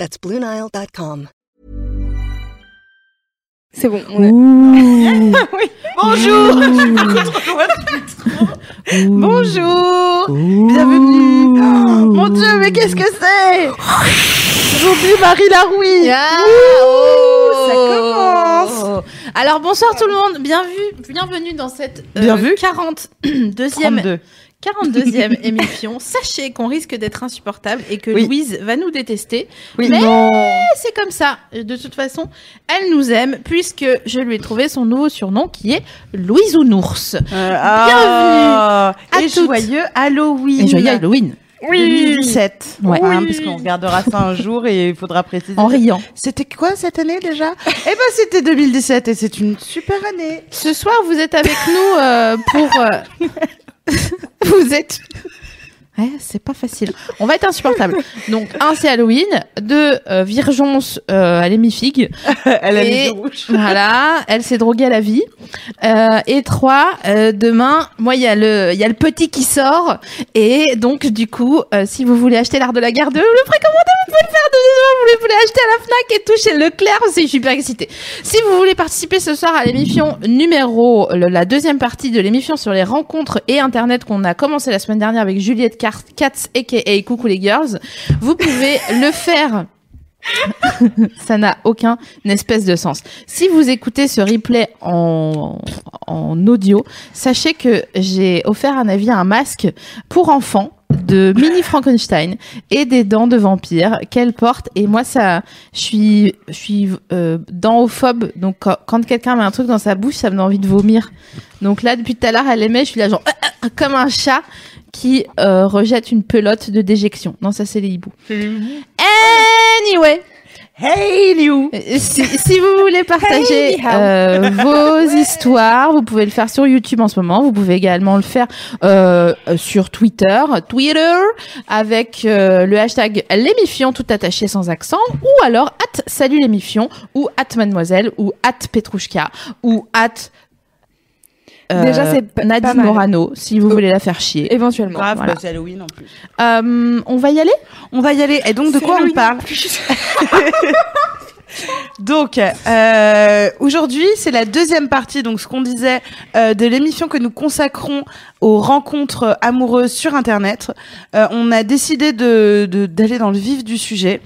That's BlueNile.com. C'est bon. On est... oui. Bonjour. Bonjour. Bienvenue. Oh, mon Dieu, mais qu'est-ce que c'est? J'oublie Marie Laroui. Ah, Ouh, ça commence. Alors bonsoir tout le monde, bienvenue, bienvenue dans cette euh, Bien vu. 42e 32. 42e émission. Sachez qu'on risque d'être insupportable et que Oui. Louise va nous détester. Oui, Mais-. C'est comme ça. De toute façon, elle nous aime puisque je lui ai trouvé son nouveau surnom qui est Louise Ounours. Euh, ah, à et toutes. joyeux Halloween. Et joyeux Halloween. Oui. 2017. Ouais. Hein, parce qu'on regardera ça un jour et il faudra préciser. En riant. C'était quoi cette année déjà? Eh ben c'était 2017 et c'est une super année. Ce soir, vous êtes avec nous euh, pour. euh, vous êtes. Ouais, c'est pas facile. On va être insupportable. Donc, un, c'est Halloween. Deux, euh, Virgence euh, à l'émifigue. Elle a les yeux rouges. Voilà, elle s'est droguée à la vie. Euh, et trois, euh, demain, moi, il y, a le- il y a le petit qui sort. Et donc, du coup, euh, si vous voulez acheter l'art de la guerre 2, vous le précommandez, vous pouvez le faire de vous voulez, vous voulez acheter à la FNAC et tout chez Leclerc. C'est super excité. Si vous voulez participer ce soir à l'émission numéro, le- la deuxième partie de l'émission sur les rencontres et Internet qu'on a commencé la semaine dernière avec Juliette Car- Katz, a.k.a. Coucou les girls, vous pouvez le faire. Ça n'a aucun espèce de sens. Si vous écoutez ce replay en, en audio, sachez que j'ai offert un avis à un masque pour enfants de mini Frankenstein et des dents de vampire qu'elle porte. Et moi ça je suis je suis euh, dentophobe. Donc quand, quand quelqu'un met un truc dans sa bouche ça me donne envie de vomir. Donc là depuis tout à l'heure elle aimait je suis là genre comme un chat qui euh, rejette une pelote de déjection. Non ça c'est les hiboux. Anyway. Hey Liu. euh, Si, si vous voulez partager Hey, euh, vos histoires, vous pouvez le faire sur YouTube en ce moment. Vous pouvez également le faire euh, sur Twitter, Twitter avec euh, le hashtag l'émifion tout attaché sans accent, ou alors at salut l'émifion, ou at mademoiselle, ou at petrouchka, ou at euh, Déjà, c'est p- Nadine pas mal. Morano, si vous voulez la faire chier. Éventuellement. Grave, Voilà. bah, c'est Halloween en plus. Euh, on va y aller? On va y aller. Et donc de quoi on parle Donc euh, aujourd'hui, c'est la deuxième partie, donc ce qu'on disait euh, de l'émission que nous consacrons aux rencontres amoureuses sur Internet. Euh, on a décidé de de- d'aller dans le vif du sujet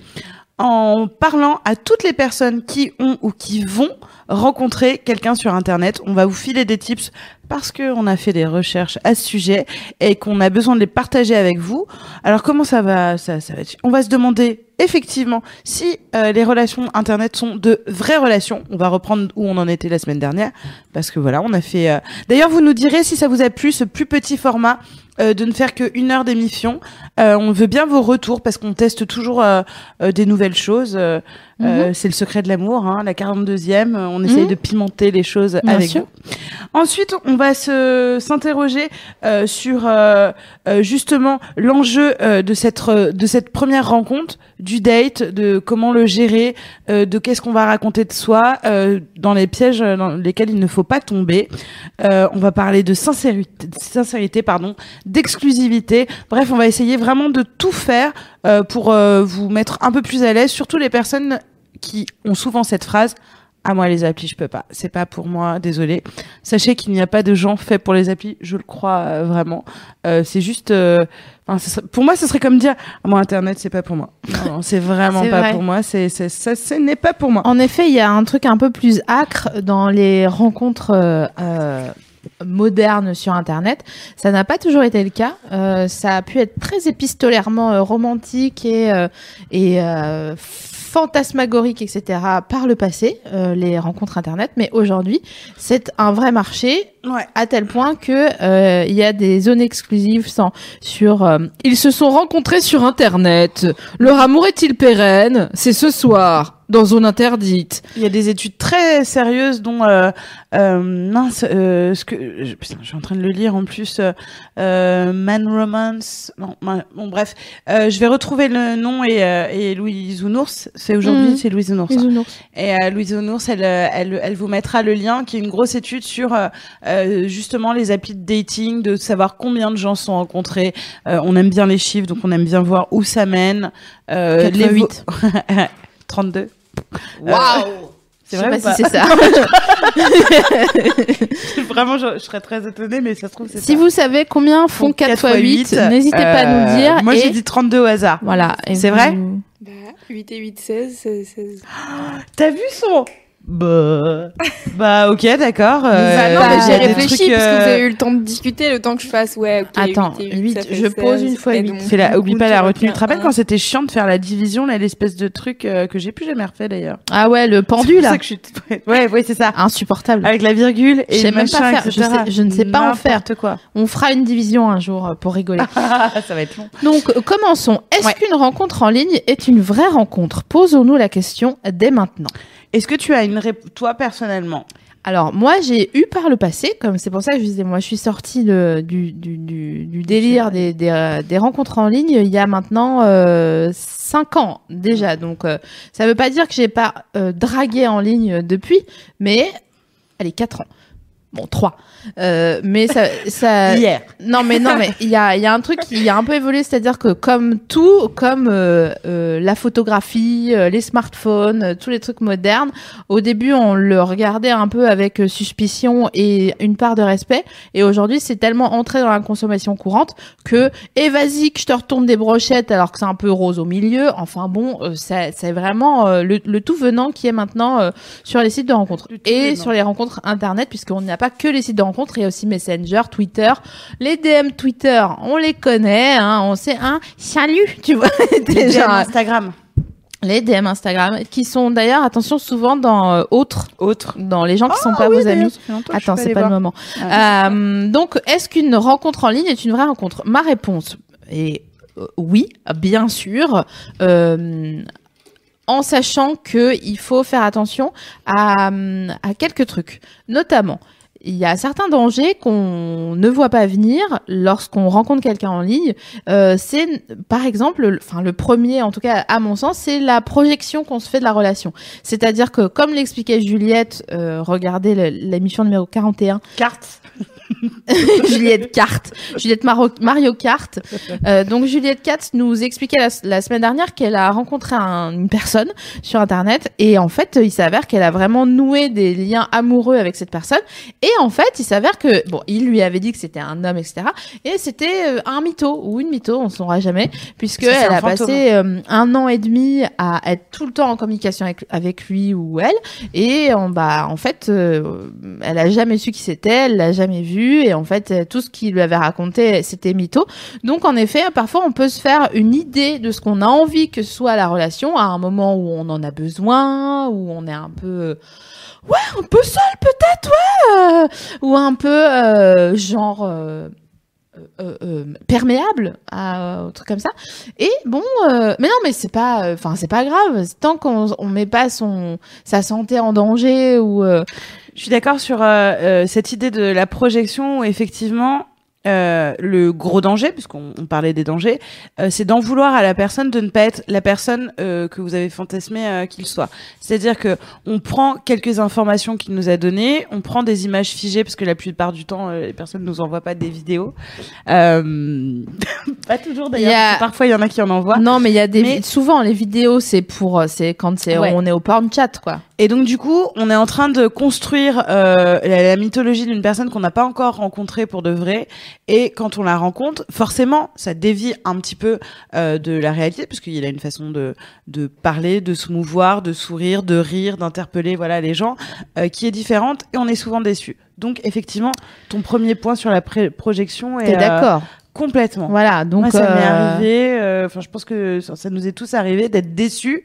en parlant à toutes les personnes qui ont ou qui vont rencontrer quelqu'un sur Internet. On va vous filer des tips parce que on a fait des recherches à ce sujet et qu'on a besoin de les partager avec vous. Alors comment ça va ça, ça va être On va se demander effectivement si euh, les relations internet sont de vraies relations. On va reprendre où on en était la semaine dernière parce que voilà, on a fait. euh, D'ailleurs, vous nous direz si ça vous a plu ce plus petit format. Euh, de ne faire qu'une heure d'émission. Euh, on veut bien vos retours parce qu'on teste toujours euh, euh, des nouvelles choses. Euh, euh, c'est le secret de l'amour, hein, la 42e. euh, On essaye Mhm. de pimenter les choses Bien avec sûr. vous. Ensuite, on va se s'interroger euh, sur euh, euh, justement l'enjeu euh, de cette de cette première rencontre, du date, de comment le gérer, euh, de qu'est-ce qu'on va raconter de soi, euh, dans les pièges dans lesquels il ne faut pas tomber. Euh, on va parler de sincérité, de sincérité pardon, d'exclusivité. Bref, on va essayer vraiment de tout faire euh, pour euh, vous mettre un peu plus à l'aise, surtout les personnes qui ont souvent cette phrase ah moi les applis je peux pas. C'est pas pour moi désolé sachez qu'il n'y a pas de gens faits pour les applis je le crois euh, vraiment. Euh, c'est juste euh, enfin, serait- pour moi ce serait comme dire ah, moi internet c'est pas pour moi. Non, non, c'est vraiment pas vrai. pour moi. C'est c'est ça ce n'est pas pour moi En effet, il y a un truc un peu plus acre dans les rencontres modernes sur Internet. Ça n'a pas toujours été le cas. Euh, ça a pu être très épistolairement euh, romantique et, euh, et euh, fantasmagorique, etc. par le passé, euh, les rencontres Internet. Mais aujourd'hui, c'est un vrai marché ouais à tel point que euh, il y a des zones exclusives sans, sur euh, ils se sont rencontrés sur internet leur amour est-il pérenne? C'est ce soir dans zone interdite. Il y a des études très sérieuses dont euh, euh, mince, euh, ce que je, putain, je suis en train de le lire en plus. euh, euh, Man Romance. Non, bon bref, euh, je vais retrouver le nom et, euh, et Louise Ounours. C'est aujourd'hui, Mhm. c'est Louise Ounours. hein. Et euh, Louise Ounours, elle, elle, elle vous mettra le lien, qui est une grosse étude sur justement les applis de dating, de savoir combien de gens sont rencontrés. Euh, on aime bien les chiffres, donc on aime bien voir où ça mène. Euh, les fois vo- huit. 32. Waouh C'est vrai pas ou si c'est ça. Vraiment, je, je serais très étonnée, mais ça se trouve, c'est si ça. vous savez combien font 4 fois 8, n'hésitez pas à nous euh, dire. Moi, et- j'ai dit 32 au hasard. Voilà. C'est vous- vrai Bah, 8 et 8, 16, 16, 16. T'as vu son Bah, bah ok, d'accord. Bah euh, non, j'ai des réfléchi trucs, parce que vous euh, avez eu le temps de discuter, le temps que je fasse, ouais, ok, Attends, 8 et 8, huit, ça fait je pose 16, une fois et huit. donc, Fais la, du oublie coup, pas la retenue. Tu te rappelles quand c'était chiant de faire la division, là, l'espèce de truc euh, que j'ai plus jamais refait d'ailleurs. Ah ouais, le pendu là. ça que je suis. Ouais, ouais, c'est ça. Insupportable. Avec la virgule Je et sais le même pas faire. Je sais- je ne sais pas en faire. N'importe quoi. On fera une division un jour euh, pour rigoler. ça va être long. Donc, euh, commençons. Est-ce Ouais. qu'une rencontre en ligne est une vraie rencontre? Posons-nous la question dès maintenant. Est-ce que tu as une rép... toi personnellement? Alors, moi, j'ai eu par le passé, comme c'est pour ça que je disais, moi, je suis sortie de- du, du, du, du délire des, des, euh, des rencontres en ligne il y a maintenant euh, 5 ans déjà. Donc, euh, ça veut pas dire que j'ai pas euh, dragué en ligne depuis, mais, allez, 4 ans. Bon, 3. Euh, mais ça... ça Hier. Non, mais non, mais il y a, il y a un truc qui a un peu évolué, c'est-à-dire que comme tout, comme euh, euh, la photographie, euh, les smartphones, euh, tous les trucs modernes, au début on le regardait un peu avec suspicion et une part de respect, et aujourd'hui c'est tellement entré dans la consommation courante que et vas-y que je te retourne des brochettes alors que c'est un peu rose au milieu. Enfin bon, euh, ça- c'est vraiment euh, le, le tout venant qui est maintenant euh, sur les sites de rencontres et venant. sur les rencontres internet, puisqu'on n'a pas que les sites de rencontres, il y a aussi Messenger, Twitter, les DM Twitter, on les connaît, hein, on sait un salut, tu vois, Les déjà DM Instagram. les DM Instagram, qui sont d'ailleurs, attention, souvent dans euh, autres, Autre. dans les gens qui sont Ah pas oui, vos amis. Attends, c'est allée pas le moment. Ah, Euh, donc, est-ce qu'une rencontre en ligne est une vraie rencontre? Ma réponse est euh, oui, bien sûr. En sachant que il faut faire attention à, à quelques trucs, notamment. Il y a certains dangers qu'on ne voit pas venir lorsqu'on rencontre quelqu'un en ligne. Euh, c'est, par exemple, le- enfin le premier, en tout cas à mon sens, c'est la projection qu'on se fait de la relation. C'est-à-dire que, comme l'expliquait Juliette, euh, regardez l'émission numéro 41, Carte. Juliette Carte, Juliette Maro- Mario Kart. Euh, donc Juliette Katz nous expliquait la, la semaine dernière qu'elle a rencontré un- une personne sur internet et en fait il s'avère qu'elle a vraiment noué des liens amoureux avec cette personne et en fait il s'avère que bon il lui avait dit que c'était un homme etc et c'était euh, un mytho ou une mytho on ne saura jamais puisque elle a fantôme. passé euh, un an et demi à être tout le temps en communication avec, avec lui ou elle et en bah en fait euh, elle a jamais su qui c'était elle l'a jamais vu et en fait tout ce qu'il lui avait raconté c'était mytho donc en effet parfois on peut se faire une idée de ce qu'on a envie que soit la relation à un moment où on en a besoin où on est un peu ouais un peu seul peut-être ouais. Euh, ou un peu euh, genre euh, euh, euh, perméable à euh, un truc comme ça. Et bon euh, mais non mais c'est pas enfin c'est pas grave. Tant qu'on on met pas son sa santé en danger ou euh, Je suis d'accord sur euh, euh, cette idée de la projection où effectivement euh, le gros danger, puisqu'on on parlait des dangers, euh, c'est d'en vouloir à la personne de ne pas être la personne euh, que vous avez fantasmé euh, qu'il soit. C'est-à-dire que on prend quelques informations qu'il nous a données, on prend des images figées parce que la plupart du temps euh, les personnes nous envoient pas des vidéos. Euh... pas toujours d'ailleurs. A- Parfois il y en a qui en envoient. non mais il y a des Mais- souvent les vidéos c'est pour c'est quand c'est Ouais. on est au porn chat quoi Et donc du coup, on est en train de construire euh, la, la mythologie d'une personne qu'on n'a pas encore rencontrée pour de vrai. Et quand on la rencontre, forcément, ça dévie un petit peu euh, de la réalité, puisqu'il a une façon de, de parler, de se mouvoir, de sourire, de rire, d'interpeller voilà les gens, euh, qui est différente. Et on est souvent déçu. Donc effectivement, ton premier point sur la pré- projection est t'es euh, d'accord complètement. voilà donc Moi, ça m'est euh, arrivé. euh, Enfin, je pense que ça, ça nous est tous arrivé d'être déçus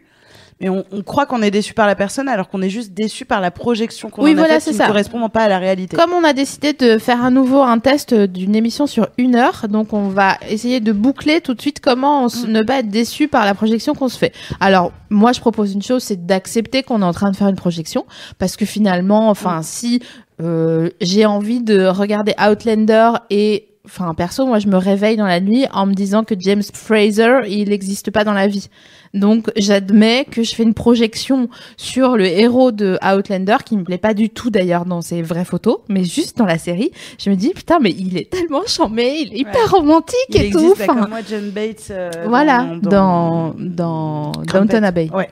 mais on, on croit qu'on est déçu par la personne alors qu'on est juste déçu par la projection qu'on Oui, en a voilà, faite c'est qui ça. ne correspond pas à la réalité. Comme on a décidé de faire à nouveau un test d'une émission sur une heure, donc on va essayer de boucler tout de suite comment on Mm. ne pas être déçu par la projection qu'on se fait. Alors, moi, je propose une chose, c'est d'accepter qu'on est en train de faire une projection, parce que finalement, Mm. enfin, si euh, j'ai envie de regarder Outlander et Enfin, perso, moi, je me réveille dans la nuit en me disant que James Fraser, il n'existe pas dans la vie. Donc, j'admets que je fais une projection sur le héros de Outlander, qui me plaît pas du tout d'ailleurs dans ses vraies photos, mais juste dans la série, je me dis putain, mais il est tellement charmé, il est hyper romantique Il et tout. existe, bah, Enfin, comme moi, John Bates. euh, voilà, dans, dans dans, Crumpet. Downton Abbey. Ouais.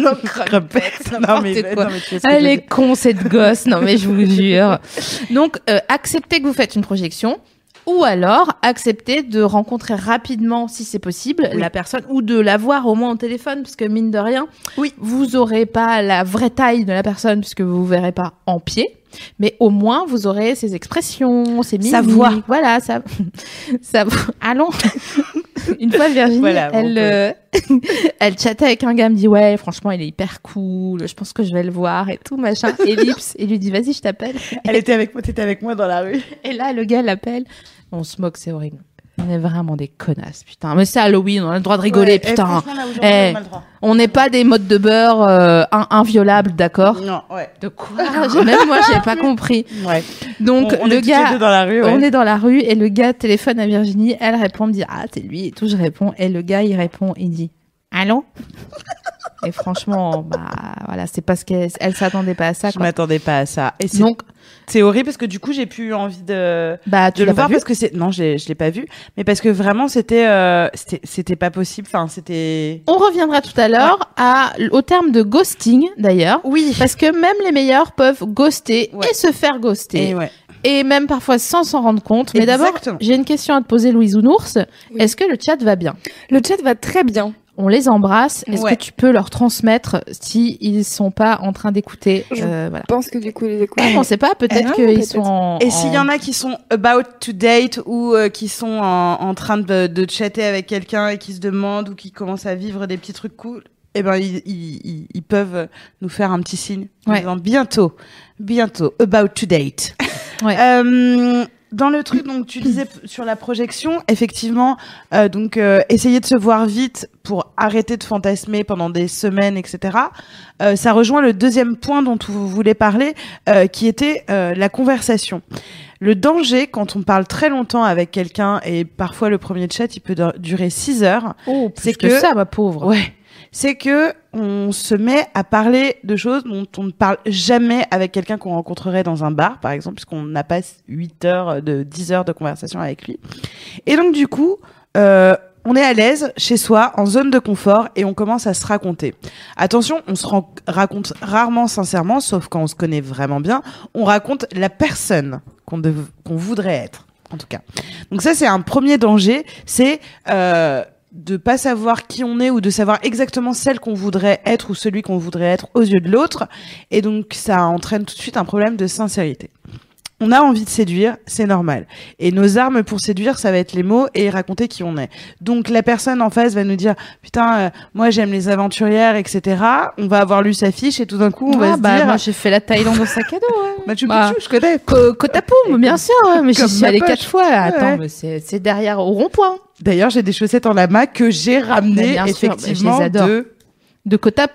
Non, Crumpet. Non, mais, N'importe quoi. non, mais tu vois ce que je Elle est con cette gosse, non mais je vous jure. Donc euh, acceptez que vous faites une projection ou alors acceptez de rencontrer rapidement, si c'est possible, Oui. la personne ou de la voir au moins au téléphone, parce que mine de rien, Oui. vous aurez pas la vraie taille de la personne puisque vous vous verrez pas en pied. Mais au moins, vous aurez ses expressions, ses mimiques. Sa voix. Voilà, ça. ça Allons. Une fois, Virginie, Voilà, elle, euh, elle chattait avec un gars, elle me dit ouais, franchement, il est hyper cool. Je pense que je vais le voir et tout machin. Ellipse, et lui dit vas-y, je t'appelle. Elle était avec moi, t'étais avec moi dans la rue. Et là, le gars l'appelle. On se moque, c'est horrible. On est vraiment des connasses, putain. Mais c'est Halloween, on a le droit de rigoler, Ouais, putain. là, Eh. on n'est pas des modes de beurre euh, in- inviolables, d'accord Non, ouais. De quoi Même moi, j'ai pas compris. Ouais. Donc on, on le gars, dans la rue, ouais. on est dans la rue et le gars téléphone à Virginie. Elle répond, me dit ah c'est lui et tout. Je réponds et le gars il répond, il dit allô. et franchement, bah voilà, c'est parce qu'elle elle s'attendait pas à ça. Je m'attendais pas à ça. Et c'est Donc c'est horrible parce que du coup, j'ai plus envie de bah tu de le voir parce que c'est non, je l'ai- je l'ai pas vu, mais parce que vraiment c'était euh, c'était c'était pas possible. Enfin, c'était On reviendra tout à l'heure à au terme de ghosting d'ailleurs. oui. Parce que même les meilleurs peuvent ghoster Ouais. et se faire ghoster. Et ouais. Et même parfois sans s'en rendre compte. Mais d'abord, j'ai une question à te poser, Louise Ounours. Oui. Est-ce que le chat va bien? Le chat va très bien. On les embrasse. Est-ce Ouais. que tu peux leur transmettre si ils sont pas en train d'écouter Je- euh, Voilà. Pense que du coup, les écoutes. On sait pas. Peut-être Ah, qu'ils sont en. Et s'il y en- a qui sont about to date ou euh, qui sont en, en train de, de chatter avec quelqu'un et qui se demandent ou qui commencent à vivre des petits trucs cool, eh ben ils, ils, ils- ils peuvent nous faire un petit signe en Ouais. disant bientôt, bientôt, about to date. Ouais. Euh, dans le truc, donc tu disais sur la projection, effectivement, euh, donc euh, essayer de se voir vite pour arrêter de fantasmer pendant des semaines, etc. Euh, ça rejoint le deuxième point dont vous voulez parler, euh, qui était euh, la conversation. Le danger, quand on parle très longtemps avec quelqu'un, et parfois le premier chat, il peut dur- durer 6 heures, Oh, c'est c'est que... que- ça, ma pauvre. ouais, c'est que on se met à parler de choses dont on ne parle jamais avec quelqu'un qu'on rencontrerait dans un bar, par exemple, puisqu'on n'a pas 8 heures, de 10 heures de conversation avec lui. Et donc, du coup, euh, on est à l'aise chez soi, en zone de confort, et on commence à se raconter. Attention, on se raconte rarement sincèrement, sauf quand on se connaît vraiment bien. On raconte la personne qu'on voudrait être, en tout cas. Donc ça, c'est un premier danger, c'est euh, de pas savoir qui on est ou de savoir exactement celle qu'on voudrait être ou celui qu'on voudrait être aux yeux de l'autre. Et donc, ça entraîne tout de suite un problème de sincérité. On a envie de séduire, c'est normal. Et nos armes pour séduire, ça va être les mots et raconter qui on est. Donc la personne en face va nous dire putain, euh, moi j'aime les aventurières, etc. On va avoir lu sa fiche et tout d'un coup on va Ah, se bah, dire moi, j'ai fait la Thaïlande au sac à dos. ouais. Machu bah, Picchu, je connais. Co- Paume, bien sûr, ouais, mais j'y suis allée quatre fois. Là. Attends, Ouais. mais c'est derrière au rond-point. D'ailleurs, j'ai des chaussettes en lama que j'ai Bah, ramenées bien sûr, bah, je effectivement les adore. de. De Côte à,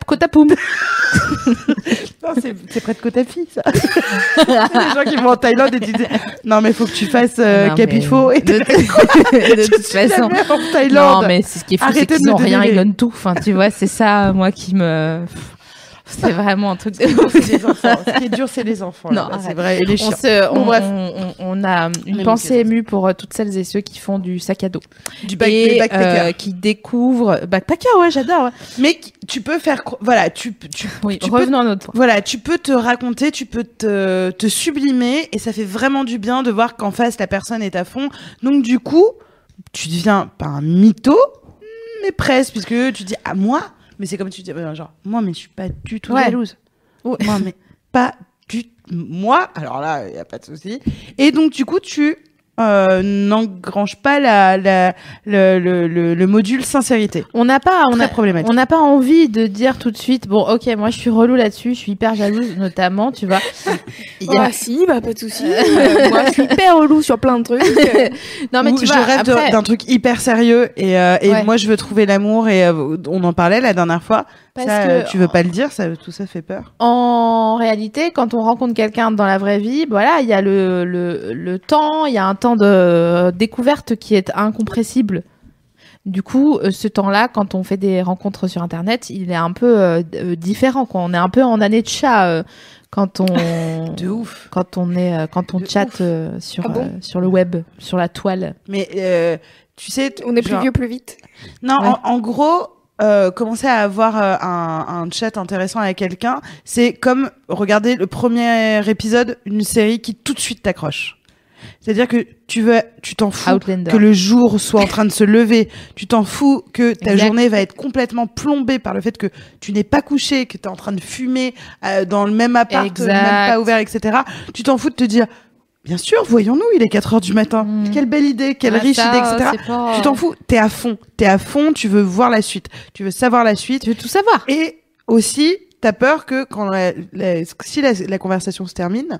C'est près de Kotafi, ça. les gens qui vont en Thaïlande et qui disent non mais faut que tu fasses euh, Non, Capifo mais et de, de toute façon. en Thaïlande. Non, mais c'est ce qui est fou, c'est qu'ils n'ont rien, ils donnent tout. Enfin, tu vois, c'est ça, moi, qui me. C'est vraiment un truc de C'est les enfants. Ce qui est dur, c'est les enfants. Non, c'est vrai. Et les on, se, a une pensée émue pour euh, toutes celles et ceux qui font du sac à dos Du back, et des backpackers. euh, qui découvrent backpacker ouais j'adore ouais. Mais tu peux faire, voilà, tu, tu, oui tu peux revenons à notre point Voilà, tu peux te raconter, tu peux te, te sublimer et ça fait vraiment du bien de voir qu'en face la personne est à fond. Donc du coup, tu deviens pas un mytho, mais presque, puisque tu dis à moi, mais c'est comme tu dis, euh, genre moi, mais je suis pas du tout Ouais. jalouse. Ouais. Moi, mais pas du moi. Alors là, il y a pas de souci. Et donc du coup, tu euh, n'engrange pas la, la, le, le, le, le module sincérité. On n'a pas, on Très a, on n'a pas envie de dire tout de suite, bon, ok, moi je suis relou là-dessus, je suis hyper jalouse, notamment, tu vois. Il y a- Ah si, bah pas de souci. Euh, moi, je suis hyper relou sur plein de trucs. Euh, Non, mais tu je vois, rêve après, d'un truc hyper sérieux et, euh, et Ouais. moi je veux trouver l'amour et euh, on en parlait la dernière fois. Parce Ça, que- euh, tu veux pas le dire, ça, tout ça fait peur. en réalité, quand on rencontre quelqu'un dans la vraie vie, voilà, il y a le, le, le temps, il y a un temps de découverte qui est incompressible. Du coup, euh, ce temps-là, quand on fait des rencontres sur Internet, il est un peu euh, euh, différent. Quoi. On est un peu en année de chat euh, quand on De ouf. quand on est euh, quand on De chatte euh, sur Ah bon euh, sur le web, sur la toile. Mais euh, tu sais, On est plus genre- vieux plus vite. Non, Ouais. en, en gros, euh, commencer à avoir euh, un, un chat intéressant avec quelqu'un, c'est comme regarder le premier épisode d'une série qui tout de suite t'accroche. C'est-à-dire que tu veux, tu t'en fous Outlander. que le jour soit en train de se lever. Tu t'en fous que ta Exact. journée va être complètement plombée par le fait que tu n'es pas couché, que tu es en train de fumer euh, dans le même appart, Exact. même pas ouvert, etc. Tu t'en fous de te dire, bien sûr, voyons-nous, il est 4 heures du matin. Mm. Quelle belle idée, quelle Ah, riche ça, idée, etc. pas- Tu t'en fous, t'es à fond, t'es à fond, tu veux voir la suite, tu veux savoir la suite. Tu veux tout savoir. Et aussi, t'as peur que quand la- la- si la, la conversation se termine,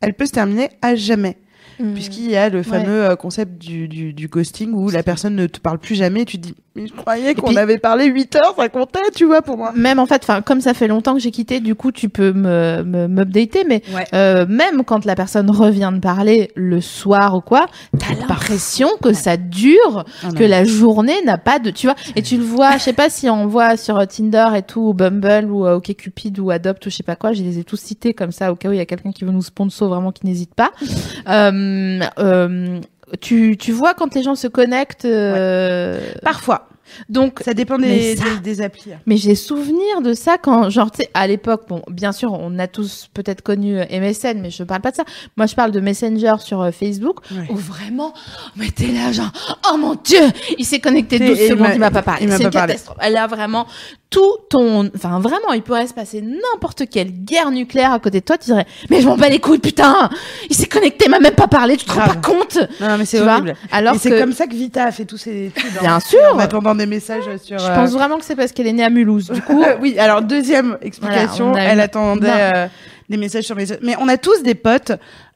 elle peut se terminer à jamais. Mm. Puisqu'il y a le fameux euh, concept du, du, du ghosting où la personne ne te parle plus jamais et tu te dis, mais je croyais qu'on avait parlé 8 heures, ça comptait, tu vois, pour moi. Même en fait, enfin comme ça fait longtemps que j'ai quitté, du coup tu peux me me- m'updater, mais Ouais. euh, même quand la personne revient de parler le soir ou quoi, t'as l'impression que ça dure, que la journée n'a pas de, tu vois, et tu le vois, je sais pas si on voit sur Tinder et tout, ou Bumble ou euh, OkCupid ou Adopt ou je sais pas quoi, je les ai tous cités comme ça au cas où il y a quelqu'un qui veut nous sponsor vraiment qui n'hésite pas. Euh, tu, tu vois quand les gens se connectent, euh, Parfois. donc Ça dépend Mais des, ça- des, des applis. mais j'ai souvenir de ça quand, genre, tu sais, à l'époque, bon, bien sûr, on a tous peut-être connu euh, MSN, mais je parle pas de ça. Moi, je parle de Messenger sur euh, Facebook, Ouais. où vraiment, on était là, genre, oh mon dieu, il s'est connecté Et- 12 et il secondes, m'a- il m'a pas parlé. C'est une catastrophe. Elle a vraiment tout ton, enfin, vraiment, il pourrait se passer n'importe quelle guerre nucléaire à côté de toi, tu dirais, mais je m'en bats les couilles, putain, il s'est connecté, il m'a même pas parlé, tu te rends pas compte? Non, non, mais c'est horrible. Alors et c'est comme ça que Vita a fait tous ses études. hein. Bien sûr. En attendant des messages sur. Je euh, pense vraiment que c'est parce qu'elle est née à Mulhouse. Du coup, Euh, oui, alors deuxième explication, Voilà, on a elle attendait euh, des messages sur messages. Mais on a tous des potes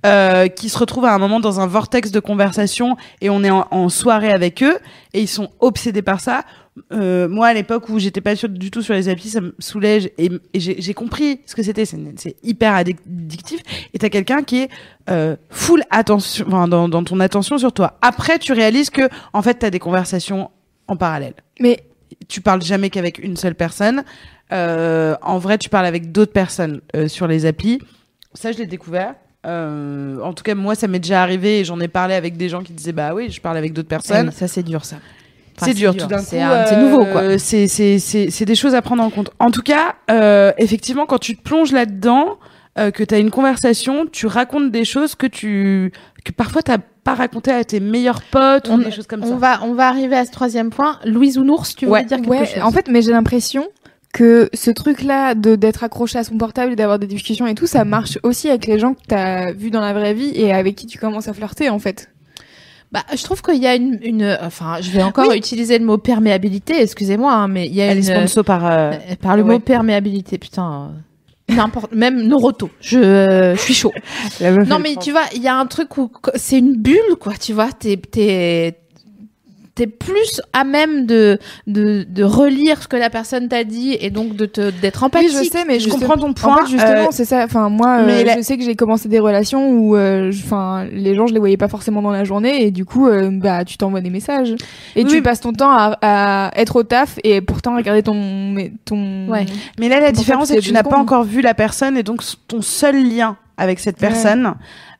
euh, qui se retrouvent à un moment dans un vortex de conversation et on est en, en soirée avec eux et ils sont obsédés par ça. Euh, moi, à l'époque où j'étais pas sûre du tout sur les applis, ça me soulège et, et j'ai compris ce que c'était. C'est c'est hyper addictif. Et t'as quelqu'un qui est euh, full attention, enfin, dans, dans ton attention sur toi. Après, tu réalises que en fait, t'as des conversations en parallèle Mais tu parles jamais qu'avec une seule personne. Euh, en vrai, tu parles avec d'autres personnes euh, sur les applis. Ça, je l'ai découvert. Euh, en tout cas, moi, ça m'est déjà arrivé et j'en ai parlé avec des gens qui disaient bah oui, je parle avec d'autres Ah personnes. ça c'est dur, ça. Enfin, c'est dur, tout d'un coup. C'est un- c'est nouveau, quoi. euh, C'est c'est c'est c'est des choses à prendre en compte. En tout cas, euh, effectivement, quand tu te plonges là-dedans, euh, que tu as une conversation, tu racontes des choses que tu que parfois t'as pas raconté à tes meilleurs potes ou On- des choses comme on ça. va, on va arriver à ce troisième point. Louise Ounours, tu voulais Ouais. dire quelque ouais, chose? en fait, mais j'ai l'impression que ce truc-là de d'être accroché à son portable et d'avoir des discussions et tout, ça marche aussi avec les gens que t'as vus dans la vraie vie et avec qui tu commences à flirter en fait. bah, je trouve qu'il y a une, une, enfin, je vais encore Oui. utiliser le mot perméabilité, excusez-moi, hein, mais il y a Elle une, est sponsor par euh, euh, par le ouais. mot perméabilité, putain, n'importe, même Noroto, je, euh, je suis chaud. Non, mais tu vois, il y a un truc où c'est une bulle, quoi, tu vois, t'es, t'es, t'es plus à même de, de, de relire ce que la personne t'a dit et donc de te, d'être empathique. Oui, je sais, mais je comprends ton point. En fait, justement, euh, c'est ça. Enfin, moi, euh, la- je sais que j'ai commencé des relations où, euh, enfin, les gens, je les voyais pas forcément dans la journée, et du coup, euh, bah, tu t'envoies des messages, et Oui, tu passes ton temps à, à être au taf, et pourtant regarder ton, mais- ton. Ouais. Mais là, la différence, c'est que tu n'as pas encore vu la personne et donc ton seul lien avec cette Ouais.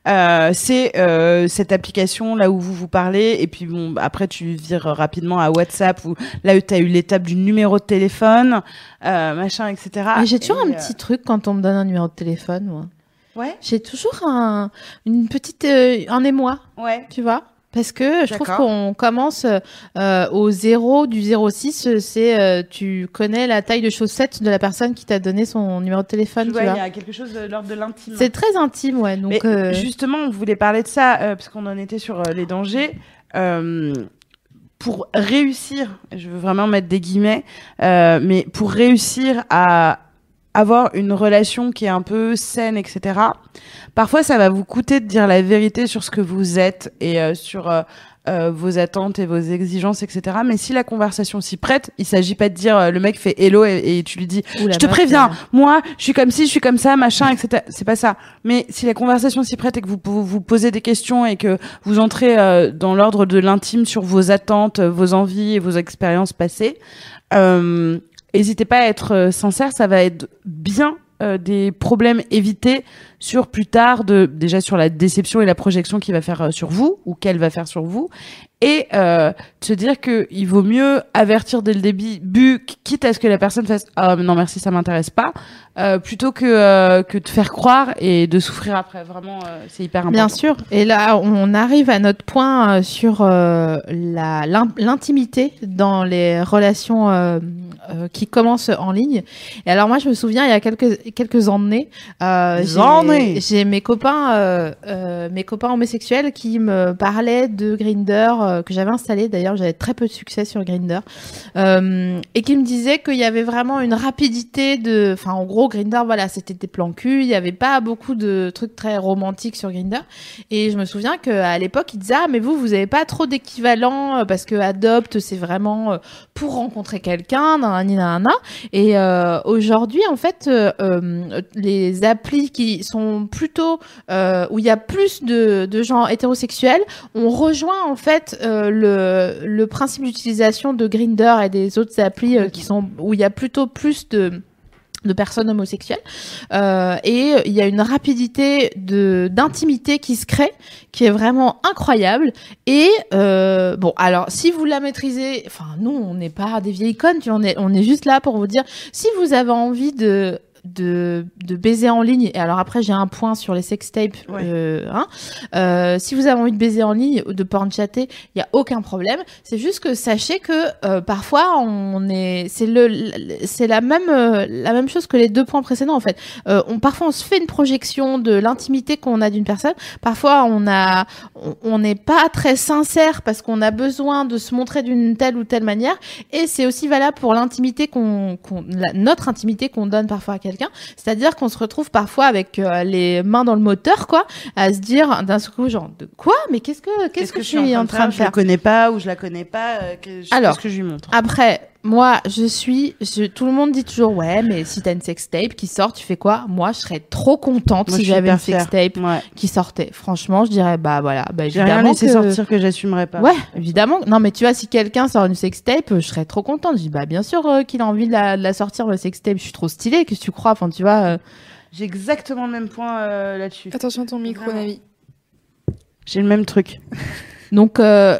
Euh, c'est euh, cette application là où vous vous parlez et puis bon, après tu vires rapidement à WhatsApp où là où tu as eu l'étape du numéro de téléphone, euh, machin, etc. Mais j'ai toujours Et, un petit truc quand on me donne un numéro de téléphone, moi. euh, Ouais, J'ai toujours un, une petite, euh, un émoi, ouais. tu vois. Parce que je trouve qu'on commence euh, au 0 du 06, euh, c'est euh, tu connais la taille de chaussette de la personne qui t'a donné son numéro de téléphone, il y a quelque chose de l'ordre de l'intime. C'est très intime, ouais. Donc, Mais euh, justement, on voulait parler de ça parce qu'on en était sur les dangers. Pour réussir, je veux vraiment mettre des guillemets, mais pour réussir à avoir une relation qui est un peu saine, etc. Parfois, ça va vous coûter de dire la vérité sur ce que vous êtes et euh, sur euh, euh, vos attentes et vos exigences, etc. Mais si la conversation s'y prête, il s'agit pas de dire euh, le mec fait hello et, et tu lui dis je te préviens, moi, je suis comme ci, je suis comme ça, machin, etc. C'est pas ça. Mais si la conversation s'y prête et que vous vous, vous posez des questions et que vous entrez euh, dans l'ordre de l'intime sur vos attentes, vos envies et vos expériences passées, euh, n'hésitez pas à être euh, sincère. Ça va être bien euh, des problèmes évités sur plus tard, de déjà sur la déception et la projection qu'il va faire euh, sur vous ou qu'elle va faire sur vous, et euh, de se dire que il vaut mieux avertir dès le début, quitte à ce que la personne fasse ah mais non merci ça m'intéresse pas, euh, plutôt que euh, que de faire croire et de souffrir après. Vraiment, euh, c'est hyper important. Bien sûr. Et là, on arrive à notre point euh, sur euh, la l'in- l'intimité dans les relations euh, qui commencent en ligne. Et alors moi, je me souviens, il y a quelques quelques années, euh, j'ai mes copains euh, mes copains homosexuels qui me parlaient de Grinder que j'avais installé. D'ailleurs, j'avais très peu de succès sur Grinder et qui me disaient qu'il y avait vraiment une rapidité de, enfin en gros Grinder, voilà, c'était des plans cul. Il y avait pas beaucoup de trucs très romantiques sur Grinder. Et je me souviens qu'à l'époque, ils disaient ah mais vous vous avez pas trop d'équivalent parce que Adopt c'est vraiment pour rencontrer quelqu'un, nanana. Et euh, aujourd'hui en fait euh, euh, les applis qui sont plutôt où il y a plus de, gens hétérosexuels, on rejoint en fait le, le principe d'utilisation de Grinder et des autres applis qui sont où il y a plutôt plus de de personnes homosexuelles. Euh, et il y a une rapidité de d'intimité qui se crée qui est vraiment incroyable. Et euh, bon alors si vous la maîtrisez enfin nous on n'est pas des vieilles connes tu on est on est juste là pour vous dire si vous avez envie de de, de baiser en ligne. Et alors après j'ai un point sur les sextapes Ouais. euh, hein, euh, si vous avez envie de baiser en ligne ou de porn chatter il y a aucun problème. C'est juste que sachez que euh, parfois on est c'est le c'est la même la même chose que les deux points précédents en fait. On parfois on se fait une projection de l'intimité qu'on a d'une personne. Parfois on a on- n'est pas très sincère parce qu'on a besoin de se montrer d'une telle ou telle manière. Et c'est aussi valable pour l'intimité qu'on notre intimité qu'on donne parfois à quelqu'un c'est-à-dire qu'on se retrouve parfois avec euh, les mains dans le moteur quoi à se dire d'un seul coup genre de quoi? Mais qu'est-ce que qu'est-ce que, je suis en train de Je faire? la connais pas ou je la connais pas. euh, que- Alors, je lui montre? après, moi, je suis. je- tout le monde dit toujours, ouais, mais si t'as une sextape qui sort, tu fais quoi? Moi, je serais trop contente Moi, si j'avais une sextape Ouais. qui sortait. Franchement, je dirais, bah voilà, bah J'ai rien évidemment. laissé que- sortir que j'assumerais pas. Ouais, évidemment. Non, mais tu vois, si quelqu'un sort une sextape, je serais trop contente. Je dis, bah bien sûr euh, qu'il a envie de la, de la sortir, le sextape. Je suis trop stylée, qu'est-ce que tu crois? Enfin, tu vois. euh, J'ai exactement le même point euh, là-dessus. Attention à ton micro. Navi. J'ai le même truc. Donc, euh,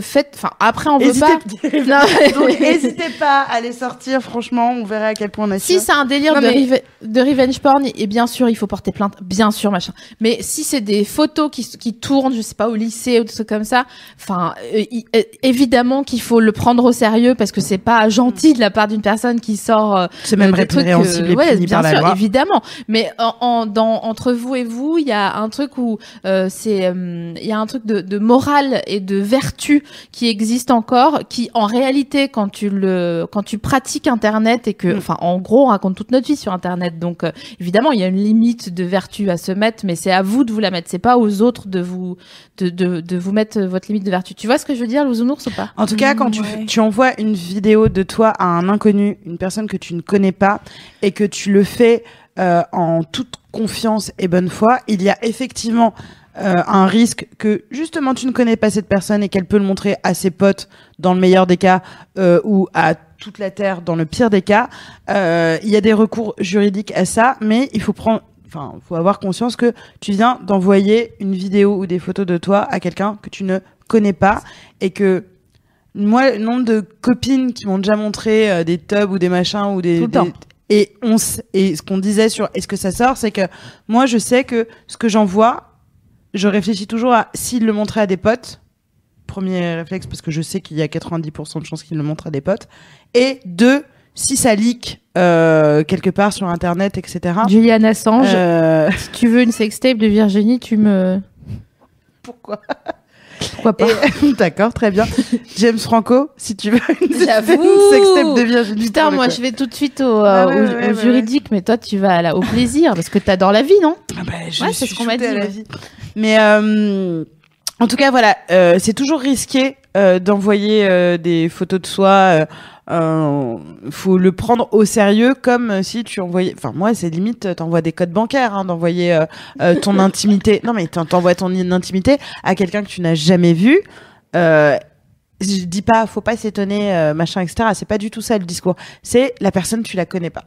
faites. Enfin, après, on veut Hésitez pas. Non, Donc n'hésitez pas à les sortir, franchement, on verra à quel point on a Si c'est un délire Non, de, mais- rive- de revenge porn, et bien sûr, il faut porter plainte, bien sûr, machin. Mais si c'est des photos qui, qui tournent, je sais pas, au lycée ou des trucs comme ça, enfin, euh, il- euh, évidemment qu'il faut le prendre au sérieux parce que c'est pas gentil de la part d'une personne qui sort. euh, C'est même euh, des trucs, répréhensible euh, et ouais, puni bien par la sûr, loi. évidemment. Mais en, en- dans, entre vous et vous, il y a un truc où euh, c'est, euh, il y a un truc de, de morale et de vertu qui existe encore, qui en réalité, quand tu le, quand tu pratiques Internet et que, Mm. enfin, en gros, on raconte toute notre vie sur Internet, donc euh, évidemment, il y a une limite de vertu à se mettre, mais c'est à vous de vous la mettre. C'est pas aux autres de vous, de, de, de vous mettre votre limite de vertu. Tu vois ce que je veux dire, Lousounours ou pas? En tout cas, quand tu, ouais. tu envoies une vidéo de toi à un inconnu, une personne que tu ne connais pas, et que tu le fais euh, en toute confiance et bonne foi, il y a effectivement euh, un risque que justement tu ne connais pas cette personne et qu'elle peut le montrer à ses potes dans le meilleur des cas euh, ou à toute la terre dans le pire des cas. Euh, il y a des recours juridiques à ça, mais il faut prendre Enfin, faut avoir conscience que tu viens d'envoyer une vidéo ou des photos de toi à quelqu'un que tu ne connais pas et que moi, le nombre de copines qui m'ont déjà montré euh, des tubs ou des machins ou des, Tout le temps. et on et ce qu'on disait sur est-ce que ça sort, c'est que moi je sais que ce que j'envoie, je réfléchis toujours à s'il le montrait à des potes, premier réflexe parce que je sais qu'il y a 90% de chances qu'il le montre à des potes. Et deux, si ça leak euh, quelque part sur internet, etc. Julian Assange, euh, si tu veux une sextape de Virginie, tu me. pourquoi? Pourquoi pas Et- D'accord, très bien. James Franco, si tu veux une, sextape de Virginie. Putain, moi je vais tout de suite au, Ah euh, ouais, au- ouais, au ouais, juridique, mais toi tu vas là, au plaisir parce que t'adores la vie, non? Ah bah, je Ouais, c'est ce qu'on m'a dit. Mais euh, en tout cas, voilà, euh, c'est toujours risqué euh, d'envoyer euh, des photos de soi. Euh, euh, faut le prendre au sérieux comme euh, si tu envoyais. Enfin, moi, c'est limite, euh, t'envoies des codes bancaires, hein, d'envoyer euh, euh, ton intimité. Non, mais t'en- t'envoies ton intimité à quelqu'un que tu n'as jamais vu. Euh, je dis pas, faut pas s'étonner, euh, machin, etc. C'est pas du tout ça le discours. C'est la personne, tu la connais pas.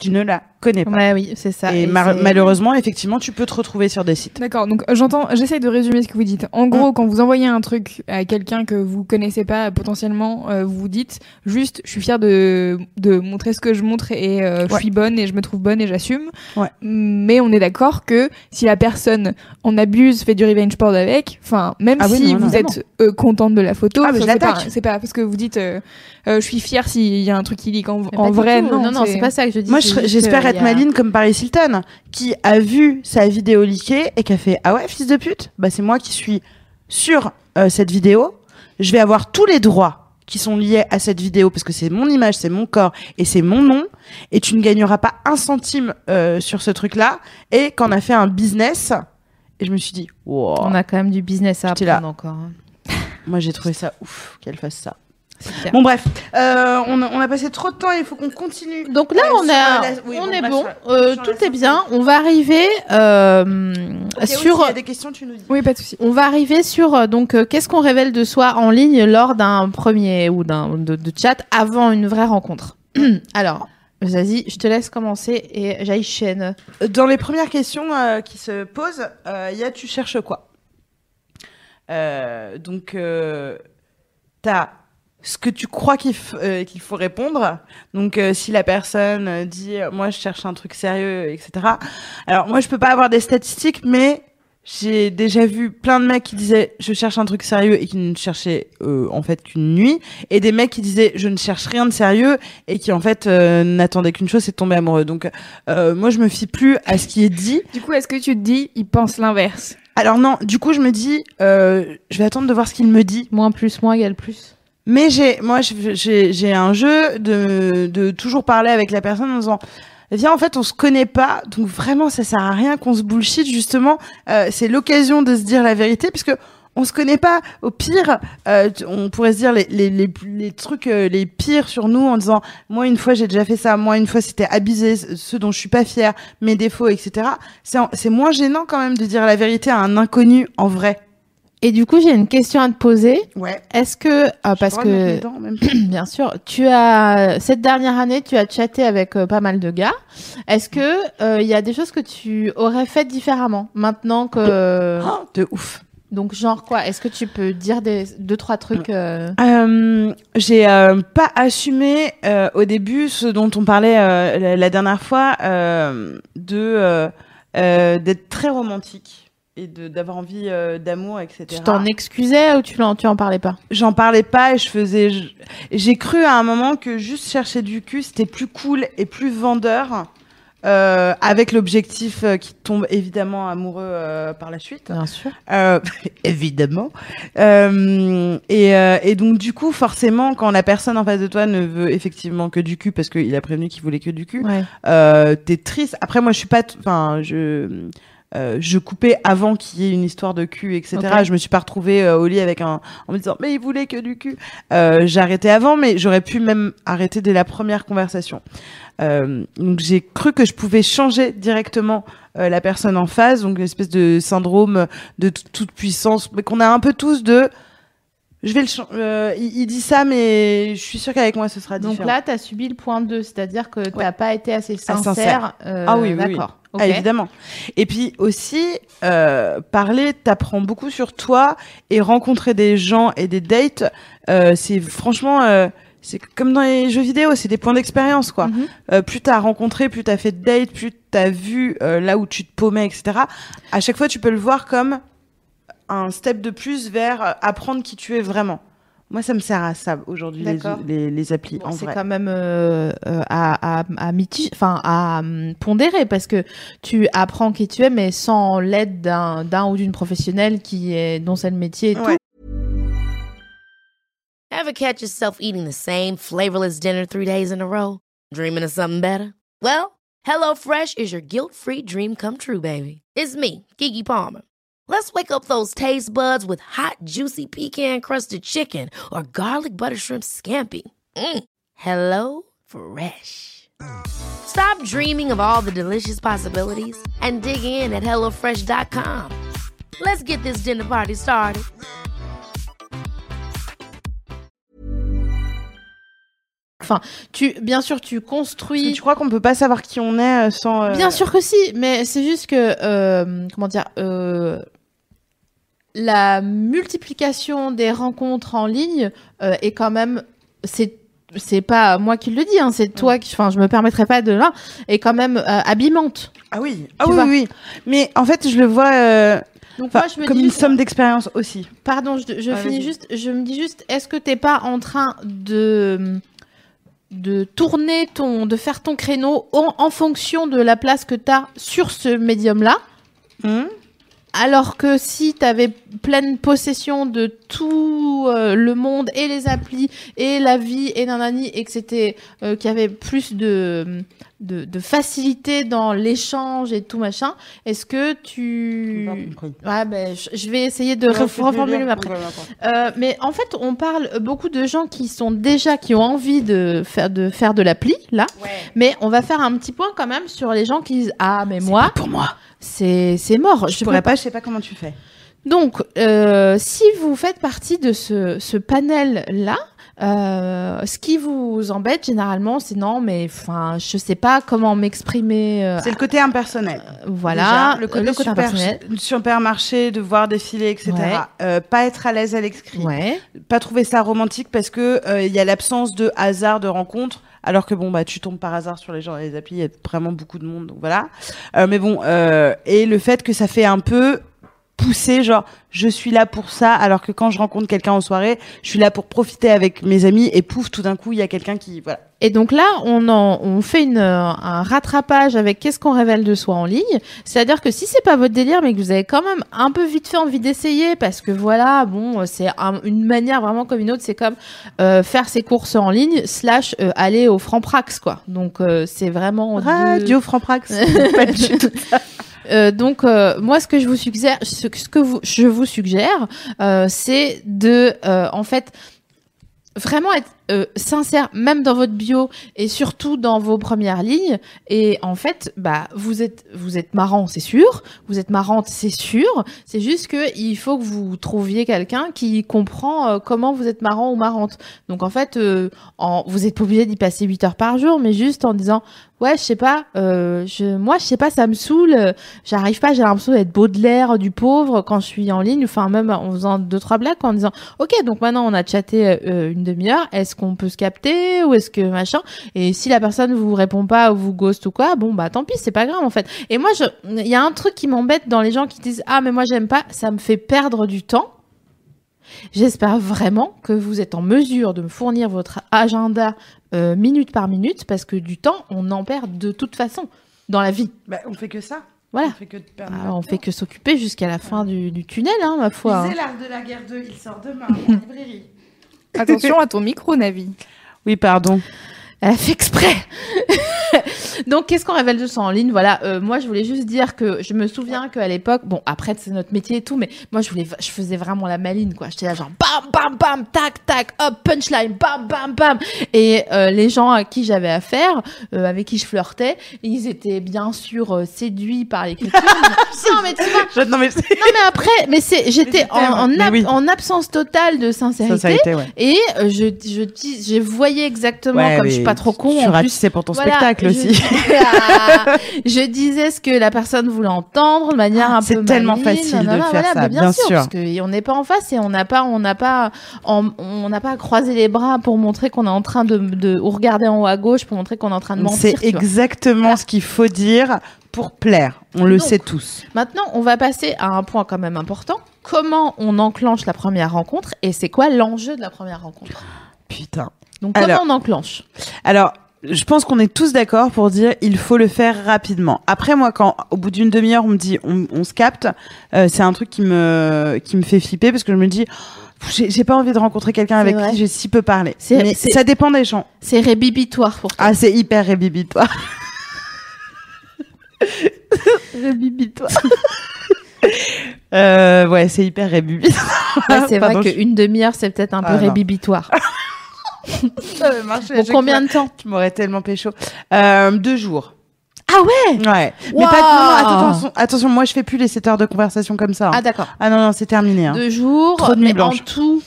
Tu ne la connais pas. Ouais, oui, c'est ça. Et malheureusement, effectivement, tu peux te retrouver sur des sites. D'accord, donc j'entends, j'essaye de résumer ce que vous dites. En Mm. gros, quand vous envoyez un truc à quelqu'un que vous connaissez pas, potentiellement, euh, vous vous dites juste, je suis fière de, de montrer ce que je montre et euh, je Ouais. suis bonne et je me trouve bonne et j'assume. Ouais. Mais on est d'accord que si la personne en abuse, fait du revenge porn avec, enfin, même Ah oui, si non, non, vous êtes euh, contente de la photo, Ah, c'est pas, pas parce que vous dites, euh, euh, je suis fière s'il y a un truc qui lit en, en vrai, tout. non. non, non, c'est pas ça que je dis. Moi, j'espère que être a- maline comme Paris Hilton, qui a vu sa vidéo leakée et qui a fait Ah ouais, fils de pute, bah c'est moi qui suis sur euh, cette vidéo. Je vais avoir tous les droits qui sont liés à cette vidéo parce que c'est mon image, c'est mon corps et c'est mon nom. Et tu ne gagneras pas un centime euh, sur ce truc-là. Et qu'on a fait un business. Et je me suis dit, wow. On a quand même du business à là. apprendre encore. hein. moi j'ai trouvé ça ouf qu'elle fasse ça. Bon bref, euh, on, a, on a passé trop de temps, il faut qu'on continue. Donc là, on, sur, a, la- oui, on bon, est bon, sur- euh, sur tout est bien. On va arriver euh, sur. oui, s'il y a des questions, tu nous dis. Oui, pas de souci. On va arriver sur euh, donc qu'est-ce qu'on révèle de soi en ligne lors d'un premier ou d'un de, de chat avant une vraie rencontre? Alors, vas-y, je te laisse commencer et j'aille chaîne. Dans les premières questions euh, qui se posent, euh, il y a tu cherches quoi? Euh, Donc, t'as ce que tu crois qu'il euh, qu'il faut répondre. Donc, euh, si la personne euh, dit euh, moi je cherche un truc sérieux, etc. Alors moi je peux pas avoir des statistiques, mais j'ai déjà vu plein de mecs qui disaient je cherche un truc sérieux et qui ne cherchaient euh, en fait qu'une nuit, et des mecs qui disaient je ne cherche rien de sérieux et qui en fait euh, n'attendaient qu'une chose, c'est de tomber amoureux. Donc euh, moi je me fie plus à ce qui est dit. Du coup, est-ce que tu te dis, il pense l'inverse? Alors non, du coup je me dis euh, je vais attendre de voir ce qu'il me dit. Moins plus moins égale plus. Mais j'ai, moi, j'ai, un jeu de, de toujours parler avec la personne en disant, viens, en fait, on se connaît pas, donc vraiment, ça sert à rien qu'on se bullshit, justement. Euh, c'est l'occasion de se dire la vérité, puisque on se connaît pas. Au pire, euh, on pourrait se dire les, les, les, les trucs euh, les pires sur nous en disant, moi, une fois, j'ai déjà fait ça, moi, une fois, c'était abuser, ce dont je suis pas fière, mes défauts, etc. C'est moins gênant quand même de dire la vérité à un inconnu en vrai. Et du coup, j'ai une question à te poser. Ouais. Est-ce que ah, parce que bien sûr, tu as cette dernière année, tu as chatté avec euh, pas mal de gars. Est-ce que euh, il y a des choses que tu aurais faites différemment maintenant que Oh, de ouf. donc genre quoi? Est-ce que tu peux dire des deux trois trucs euh, Euh, j'ai euh, pas assumé euh, au début ce dont on parlait euh, la, la dernière fois euh, de d'être très romantique et d'avoir envie euh, d'amour etc. Tu t'en excusais ou tu en tu en parlais pas? J'en parlais pas et je faisais j'ai cru à un moment que juste chercher du cul c'était plus cool et plus vendeur euh, avec l'objectif euh, qui tombe évidemment amoureux euh, par la suite. Bien sûr. Évidemment. Et, et donc du coup, forcément, quand la personne en face de toi ne veut effectivement que du cul, parce qu'il a prévenu qu'il voulait que du cul, Ouais. t'es triste. Après, moi, je suis pas, enfin, je, euh, je coupais avant qu'il y ait une histoire de cul, etc. Je me suis pas retrouvée euh, au lit avec un, en me disant, mais il voulait que du cul. Euh, arrêté avant, mais j'aurais pu même arrêter dès la première conversation. Euh, donc j'ai cru que je pouvais changer directement euh, la personne en face, donc une espèce de syndrome de toute puissance, mais qu'on a un peu tous de. Je vais le. euh, il, il dit ça, mais je suis sûre qu'avec moi ce sera Donc différent. là, tu as subi le point 2, c'est-à-dire que tu Ouais. n'as pas été assez sincère. sincère. euh, Ah oui, oui, oui. d'accord. Ah, évidemment. Et puis aussi, euh, parler t'apprend beaucoup sur toi et rencontrer des gens et des dates, euh, c'est franchement, euh, c'est comme dans les jeux vidéo, c'est des points d'expérience quoi. Mhm. Euh, plus t'as rencontré, plus t'as fait de dates, plus t'as vu euh, là où tu te paumais, etc. À chaque fois, tu peux le voir comme un step de plus vers euh, apprendre qui tu es vraiment. Moi, ça me sert à ça aujourd'hui, les, les, les applis, Bon, c'est quand même euh, euh, à, à, à, miti- enfin, à hum, pondérer parce que tu apprends qui tu es, mais sans l'aide d'un d'un ou d'une professionnelle qui est, dont c'est le métier et Ouais. Ever catch yourself eating the same flavorless dinner three days in a row? Dreaming of something better? Well, HelloFresh is your guilt-free dream come true, baby. It's me, Kiki Palmer. Let's wake up those taste buds with hot, juicy pecan-crusted chicken or garlic butter shrimp scampi. Mm. Hello Fresh. Stop dreaming of all the delicious possibilities and dig in at HelloFresh.com. Let's get this dinner party started. Enfin, tu, bien sûr, tu construis. tu crois qu'on peut pas savoir qui on est euh, sans. euh, Bien sûr que si, mais c'est juste que, euh, comment dire, euh, la multiplication des rencontres en ligne euh, est quand même, c'est c'est pas moi qui le dis, hein, c'est toi qui, enfin, je me permettrai pas de là, est quand même euh, abîmante. Ah oui, ah Tu oui, oui. Mais en fait, je le vois euh, Donc enfin, moi, je me comme dis une juste- somme d'expérience aussi. Pardon, je, je Ah, finis juste. Je me dis juste, est-ce que t'es pas en train de de tourner ton, de faire ton créneau en, en fonction de la place que t'as sur ce médium-là, Hum alors que si t'avais pleine possession de tout euh, le monde et les applis et la vie et nanani et que c'était euh, qu'il y avait plus de, de de facilité dans l'échange et tout machin, est-ce que tu Ouais, ben, je, je vais essayer de ref- reformuler après. Euh, mais en fait, on parle beaucoup de gens qui sont déjà, qui ont envie de faire de, faire de l'appli, là. Mais on va faire un petit point quand même sur les gens qui disent Ah, mais moi, pour moi. c'est c'est mort. Je peux pourrais pas, je sais pas comment tu fais. Donc, euh, si vous faites partie de ce, ce panel-là, euh, ce qui vous embête généralement, c'est non, mais enfin, je sais pas comment m'exprimer. euh, C'est le côté impersonnel. voilà, Déjà, le côté, super, impersonnel. supermarché, de voir défiler, etc. Ouais. Euh, pas être à l'aise à l'écrit. Ouais. Pas trouver ça romantique parce que euh, il y a l'absence de hasard de rencontre. Alors que bon bah tu tombes par hasard sur les gens dans les applis, il y a vraiment beaucoup de monde donc voilà. Euh, mais bon euh, et le fait que ça fait un peu pousser genre je suis là pour ça alors que quand je rencontre quelqu'un en soirée, je suis là pour profiter avec mes amis et pouf tout d'un coup il y a quelqu'un qui voilà. Et donc là, on, en, on fait une, un rattrapage avec qu'est-ce qu'on révèle de soi en ligne? C'est-à-dire que si c'est pas votre délire, mais que vous avez quand même un peu vite fait envie d'essayer, parce que voilà, bon, c'est un- une manière vraiment comme une autre, c'est comme euh, faire ses courses en ligne slash euh, aller au Franprax, quoi. Donc euh, c'est vraiment deux- Radio Franprax. pas du tout. Euh, donc euh, moi ce que je vous suggère ce, ce que vous, je vous suggère euh, c'est de euh, en fait vraiment être euh, sincère même dans votre bio et surtout dans vos premières lignes. Et en fait bah vous êtes vous êtes marrant c'est sûr. Vous êtes marrante c'est sûr. C'est juste que il faut que vous trouviez quelqu'un qui comprend euh, comment vous êtes marrant ou marrante. Donc en fait euh, en, vous êtes pas obligé d'y passer 8 heures par jour mais juste en disant ouais je sais pas euh, je moi je sais pas ça me saoule. J'arrive pas j'ai l'impression d'être Baudelaire du pauvre quand je suis en ligne. Enfin même en faisant deux trois blagues en disant ok donc maintenant on a chatté euh, une demi-heure. Est-ce qu'on peut se capter ou est-ce que machin et si la personne vous répond pas ou vous ghost ou quoi bon bah tant pis c'est pas grave en fait et moi je il y a un truc qui m'embête dans les gens qui disent ah mais moi j'aime pas ça me fait perdre du temps J'espère vraiment que vous êtes en mesure de me fournir votre agenda euh, minute par minute parce que du temps, on en perd de toute façon dans la vie. Bah, on fait que ça. Voilà. On fait que Ah, que s'occuper jusqu'à la fin du, du tunnel, hein, ma foi. hein. Lisez l'art de la guerre 2, il sort demain en librairie. Attention à ton micro, Navi. Oui, pardon. Elle a fait exprès. Donc, qu'est-ce qu'on révèle de ça en ligne? Voilà, euh, moi, je voulais juste dire que je me souviens qu'à l'époque, bon, après, c'est notre métier et tout, mais moi, je voulais, je faisais vraiment la maline, quoi. J'étais là, genre, bam, bam, bam, tac, tac, hop, punchline, bam, bam, bam. Et euh, les gens à qui j'avais affaire, euh, avec qui je flirtais, ils étaient bien sûr séduits par l'écriture. non, mais tu vois, Non mais non, mais après, mais c'est, j'étais en, en, mais ab- oui. en absence totale de sincérité. sincérité, ouais. Et je, je, je voyais exactement, Ouais, comme oui, je suis pas trop con. Tu en plus. ratissais pour ton Voilà, spectacle aussi. Ah, je disais ce que la personne voulait entendre de manière un peu C'est tellement maligne, facile de faire voilà, ça, bien, bien sûr, parce qu'on n'est pas en face et on n'a pas, on n'a pas, on n'a pas à croiser les bras pour montrer qu'on est en train de, de ou regarder en haut à gauche pour montrer qu'on est en train de mentir. C'est exactement Voilà. ce qu'il faut dire pour plaire. On le sait tous. Maintenant, on va passer à un point quand même important. Comment on enclenche la première rencontre et c'est quoi l'enjeu de la première rencontre? Putain. Donc comment Alors- on enclenche Alors, je pense qu'on est tous d'accord pour dire il faut le faire rapidement. Après, moi, quand au bout d'une demi-heure, on me dit on, on se capte, euh, c'est un truc qui me qui me fait flipper parce que je me dis j'ai pas envie de rencontrer quelqu'un avec vrai. qui j'ai si peu parlé. Mais ça dépend des gens. C'est rébibitoire pour toi. Ah, c'est hyper rébibitoire. rébibitoire. euh, ouais, c'est hyper rébibitoire. Ouais, c'est vrai qu'une demi-heure, c'est peut-être un peu Ah, non. rébibitoire. Ça avait marché chaque combien de temps Tu m'aurais tellement pécho. Euh, deux jours. Ah ouais Ouais. Mais pas non, non, attention, attention, moi je fais plus les 7 heures de conversation comme ça. hein. Ah d'accord. Ah non, non, c'est terminé. hein. Deux jours. Trop de nuits blanches. En tout.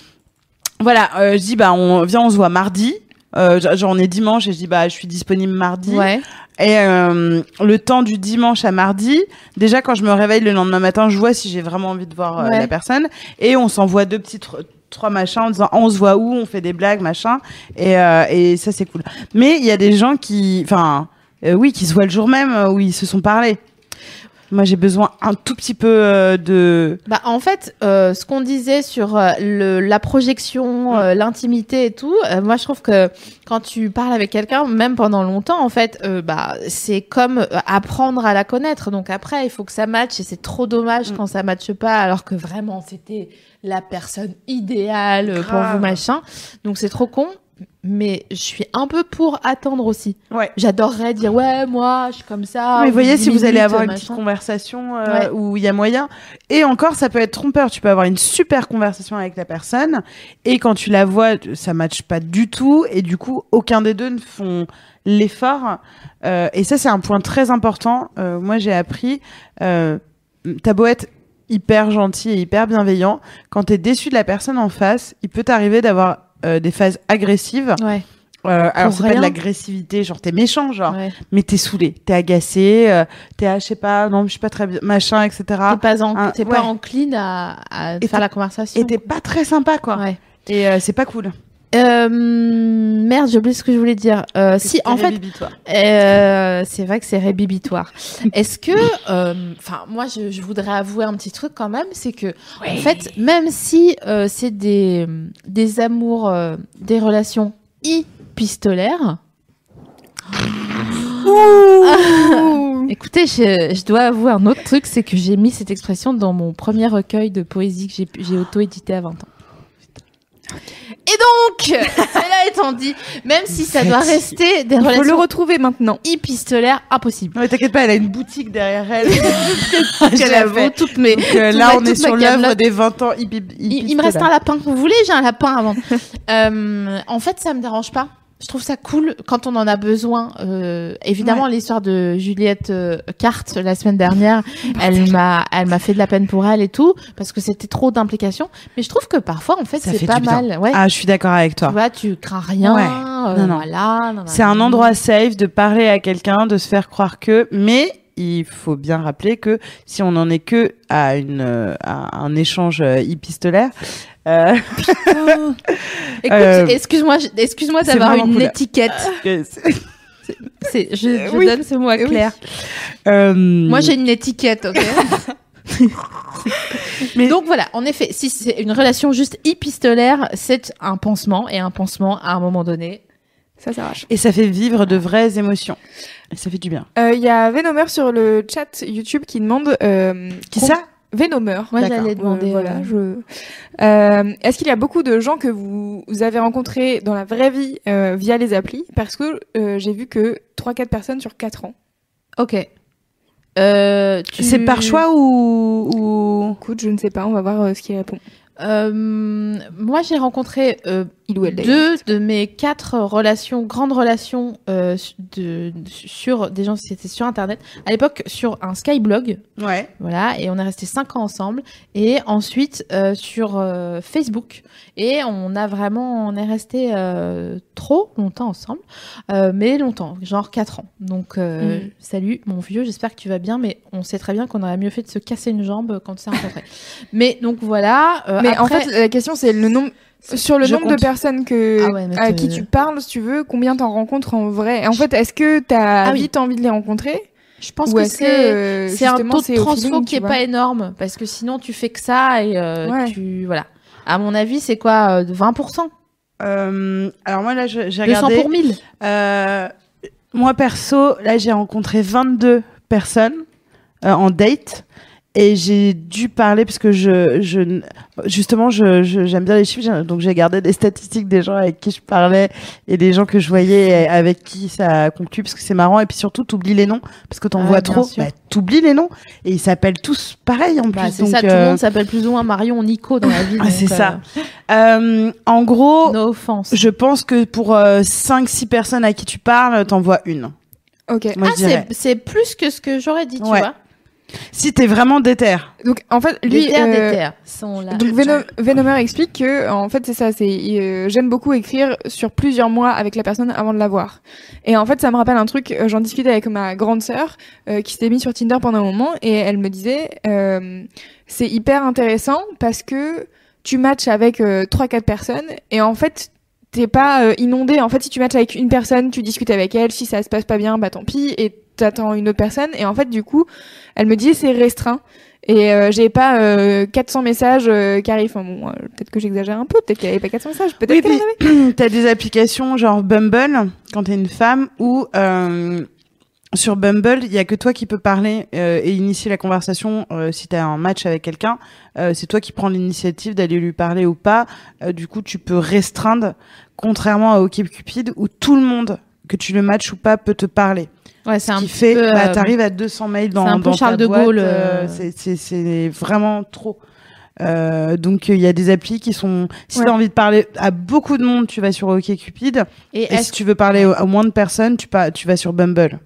Voilà, euh, je dis, bah, on, viens, on se voit mardi. Euh, genre, on est dimanche et je dis, bah, je suis disponible mardi. Ouais. Et euh, le temps du dimanche à mardi, déjà quand je me réveille le lendemain matin, je vois si j'ai vraiment envie de voir euh, Ouais. la personne. Et on s'envoie deux petits tr- trois machins en disant, on se voit où, on fait des blagues, machin. Et, euh, et ça, c'est cool. Mais il y a des gens qui, enfin, euh, oui, qui se voient le jour même euh, où ils se sont parlé. Moi, j'ai besoin un tout petit peu euh, de. Bah en fait, euh, ce qu'on disait sur euh, le, la projection, euh, l'intimité et tout, euh, moi je trouve que quand tu parles avec quelqu'un, même pendant longtemps, en fait, euh, bah c'est comme apprendre à la connaître. Donc après, il faut que ça matche et c'est trop dommage Mm. quand ça matche pas, alors que vraiment c'était la personne idéale pour vous machin. Donc c'est trop con. Mais je suis un peu pour attendre aussi. Ouais. J'adorerais dire ouais moi je suis comme ça. Mais voyez, 10 si vous allez avoir une petite conversation euh, Ouais. où il y a moyen. Et encore, ça peut être trompeur. Tu peux avoir une super conversation avec la personne. Et quand tu la vois, ça matche pas du tout. Et du coup, aucun des deux ne font l'effort. Euh, et ça, c'est un point très important. Euh, moi, j'ai appris. Euh, T'as beau être hyper gentil et hyper bienveillant. Quand t'es déçu de la personne en face, il peut t'arriver d'avoir euh, des phases agressives. Ouais. Euh, alors, c'est pas de l'agressivité, genre t'es méchant, genre ouais. mais t'es saoulé, t'es agacé, euh, t'es ah, je sais pas, non, je suis pas très bien, machin, etc. T'es pas, en- Un- t'es ouais. pas encline à, faire la conversation. Et t'es pas très sympa, quoi. Ouais. Et euh, c'est pas cool. Euh, merde, j'ai oublié ce que je voulais dire. Euh, si, en fait, euh, c'est vrai que c'est rébibitoire. Est-ce que, euh, enfin, moi, je, je voudrais avouer un petit truc quand même, c'est que, en fait, même si c'est des des amours, des relations épistolaires. Écoutez, je, je dois avouer un autre truc, c'est que j'ai mis cette expression dans mon premier recueil de poésie que j'ai auto-édité à 20 ans. Et donc, cela étant dit, même si ça doit rester des faut le relations retrouver maintenant. épistolaires, impossible. Non, mais t'inquiète pas, elle a une boutique derrière elle. Qu'elle a avoue fait. toutes mes. Donc, euh, Tout là, ma- on est toute ma sur l'œuvre des 20 ans hippie, Il, il me reste un lapin. Vous voulez J'ai un lapin avant. euh, en fait, ça me dérange pas. Je trouve ça cool quand on en a besoin. Euh, évidemment, l'histoire de Juliette euh, Carte la semaine dernière, elle m'a, elle m'a fait de la peine pour elle et tout parce que c'était trop d'implications. Mais je trouve que parfois, en fait, Ça c'est fait pas mal. Ouais. Ah, je suis d'accord avec tu toi. vois, tu crains rien. Ouais. euh, Non, non. Voilà. C'est un endroit safe de parler à quelqu'un, de se faire croire que, mais il faut bien rappeler que si on n'en est que à une euh, à un échange euh, épistolaire, euh, Écoute, Euh, excuse-moi, je- d'avoir une cool. étiquette. c'est- je, je Oui. donne ce mot à Oui. Claire. euh, Moi, j'ai une étiquette, ok. Mais- Donc voilà, en effet, si c'est une relation juste épistolaire, c'est un pansement et un pansement à un moment donné. Ça s'arrache. et ça fait vivre de vraies émotions. Et ça fait du bien. Euh, Il y a Venomer sur le chat YouTube qui demande. Euh, Qui ça? Venomer. Moi, d'accord. j'allais demander, voilà, euh, je... Euh, Est-ce qu'il y a beaucoup de gens que vous, vous avez rencontrés dans la vraie vie euh, via les applis? Parce que euh, j'ai vu que 3-4 personnes sur 4 ans. Ok. Euh, tu- C'est par choix ou, ou... Écoute, je ne sais pas, on va voir euh, ce qu'il répond. Euh, moi, j'ai rencontré euh, il ou elle deux de mes quatre relations, grandes relations euh, de, sur des gens, c'était sur Internet. À l'époque, sur un Skyblog, Ouais. voilà, et on est resté cinq ans ensemble. Et ensuite euh, sur euh, Facebook, et on a vraiment, on est resté euh, trop longtemps ensemble, euh, mais longtemps, genre quatre ans. Donc euh, Mm. salut mon vieux, j'espère que tu vas bien, mais on sait très bien qu'on aurait mieux fait de se casser une jambe quand on s'est rencontrés. mais donc voilà. Mais en fait, la question c'est le nombre sur le Je nombre compte. de personnes que Ah ouais, à qui tu parles, si tu veux, combien t'en rencontres en vrai? En fait, est-ce que t'as Ah oui. vite envie de les rencontrer? Je pense ou que c'est euh, C'est un taux de transfo qui est pas énorme parce que sinon tu fais que ça et euh, Ouais. tu voilà. À mon avis, c'est quoi euh, de 20% Euh, alors moi là, j'ai 200 regardé. pour 1000. Euh, moi perso, là j'ai rencontré 22 personnes euh, en date et j'ai dû parler parce que je, je justement je je- j'aime bien les chiffres donc j'ai gardé des statistiques des gens avec qui je parlais et des gens que je voyais et avec qui ça a conclu parce que c'est marrant et puis surtout t'oublies les noms parce que t'en Ah, vois trop bah, t'oublies les noms et ils s'appellent tous pareil en Bah, plus c'est donc ça, tout le euh, monde s'appelle plus ou moins Marion Nico dans la vie. Ah, c'est euh, ça. euh, en gros No offense. je pense que pour 5-6 personnes à qui tu parles t'en vois une Ok. moi Ah, je c'est c'est plus que ce que j'aurais dit, tu Ouais. vois. Si t'es vraiment déter. Donc en fait, Les lui, terres euh, des terres sont là. Donc Venom, Venomer explique que en fait c'est ça, c'est euh, j'aime beaucoup écrire sur plusieurs mois avec la personne avant de la voir. Et en fait ça me rappelle un truc, euh, j'en discutais avec ma grande sœur euh, qui s'était mise sur Tinder pendant un moment et elle me disait euh, c'est hyper intéressant parce que tu matches avec euh, trois quatre personnes et en fait t'es pas euh, inondé. En fait si tu matches avec une personne, tu discutes avec elle, si ça se passe pas bien, bah tant pis et t'attends une autre personne et en fait du coup elle me disait c'est restreint. Et euh, j'ai pas euh, 400 messages euh, qui arrivent. Enfin, bon, peut-être que j'exagère un peu. Peut-être qu'il y avait pas 400 messages. Peut-être Oui, avait. t'as des applications genre Bumble quand t'es une femme ou sur Bumble il y a que toi qui peux parler euh, et initier la conversation euh, si t'as un match avec quelqu'un. euh, c'est toi qui prends l'initiative d'aller lui parler ou pas. Du coup, tu peux restreindre, contrairement à OkCupid où tout le monde que tu le matches ou pas peut te parler. Ouais, c'est Ce un qui fait, peu, bah, euh, t'arrives à 200 mails dans, un peu dans ta Charles de boîte, Gaulle, euh, euh. c'est- vraiment trop. Euh, donc il y a des applis qui sont. Si Ouais. t'as envie de parler à beaucoup de monde, tu vas sur OkCupid. Et Et si tu veux parler au- à moins de personnes, tu, pas, tu vas sur Bumble.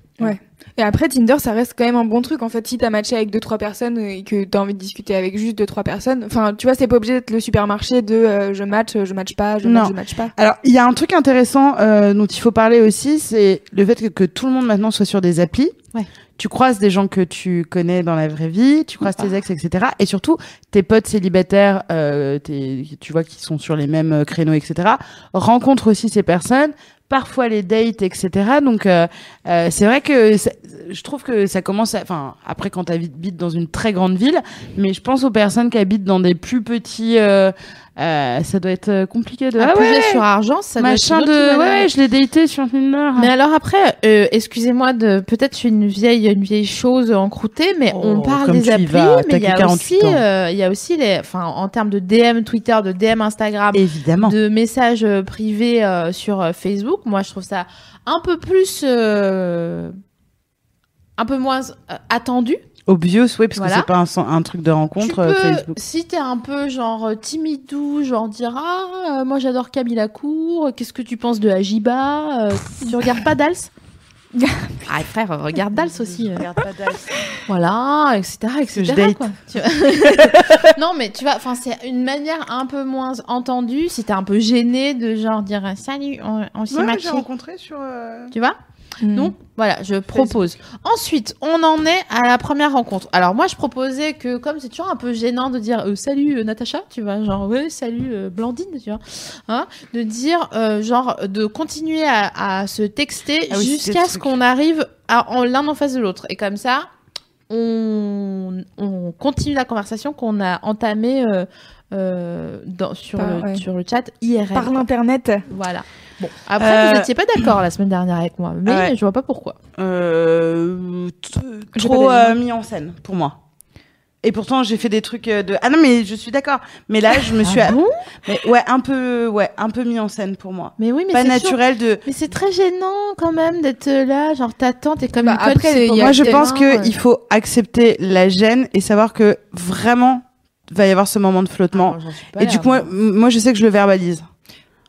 Et après, Tinder, ça reste quand même un bon truc. En fait, si t'as matché avec deux trois personnes et que t'as envie de discuter avec juste deux trois personnes, enfin, tu vois, c'est pas obligé d'être le supermarché de euh, je match, je match pas, je match, je match pas. Alors, il y a un truc intéressant euh, dont il faut parler aussi, c'est le fait que, que tout le monde maintenant soit sur des applis. Ouais. Tu croises des gens que tu connais dans la vraie vie, tu croises tes ex, etc. Et surtout, tes potes célibataires, euh, tes, tu vois, qui sont sur les mêmes euh, créneaux, etc. Rencontrent aussi ces personnes, parfois les dates, etc. Donc, euh, euh, c'est vrai que je trouve que ça commence. Enfin, après, quand tu habites dans une très grande ville, mais je pense aux personnes qui habitent dans des plus petits... euh, euh, ça doit être euh, compliqué de... Ah ouais, sur argent, ça doit être machin de ouais, ouais je l'ai daté sur Tinder Mais alors après, euh, excusez-moi de peut-être une vieille une vieille chose encroûtée, mais Oh, on parle comme des applis, vas, mais il y a 48 aussi euh, il y a aussi les enfin en termes de DM Twitter, de DM Instagram, évidemment de messages euh, privés sur Facebook. Moi, je trouve ça un peu plus euh, un peu moins attendu. Obvious oui parce Voilà. que c'est pas un, truc de rencontre tu euh, peux, Facebook si t'es un peu genre euh, timidou, genre dire ah euh, moi j'adore Camille Lacour, qu'est-ce que tu penses de Ajiba Euh, Tu regardes pas Dals? Ah frère, regarde Dals aussi. euh. Voilà, etc. etc. je date. quoi. Non mais tu vois, enfin c'est une manière un peu moins entendue. Si t'es un peu gêné de genre dire salut, on, on s'est Ouais, matché. j'ai rencontré sur euh, Tu vois? Mm. donc voilà, je propose. Ensuite, on en est à la première rencontre. Alors moi, je proposais que comme c'est toujours un peu gênant de dire euh, salut euh, Natacha, tu vois, genre ouais salut euh, Blandine, tu vois, hein, de dire euh, genre de continuer à, à se texter Ah oui, jusqu'à ce qu'on arrive à, en l'un en face de l'autre. Et comme ça, on, on continue la conversation qu'on a entamée euh, euh, dans, sur, Par- le, ouais. sur le chat IRL. Par l'internet. Voilà. Bon, après, Euh, vous n'étiez pas d'accord la semaine dernière avec moi, mais Ouais. je vois pas pourquoi. euh, trop pas euh, mis en scène pour moi et pourtant j'ai fait des trucs euh, de ah non mais je suis d'accord mais là je me suis Ah bon? Mais ouais un peu ouais un peu mis en scène pour moi Mais oui, mais pas naturel de Mais c'est très gênant quand même d'être là, genre t'attends, t'es comme Bah, une après, moi je pense que ouais. il faut accepter la gêne et savoir que vraiment va y avoir ce moment de flottement Ah, et du coup moi, moi. je sais que je le verbalise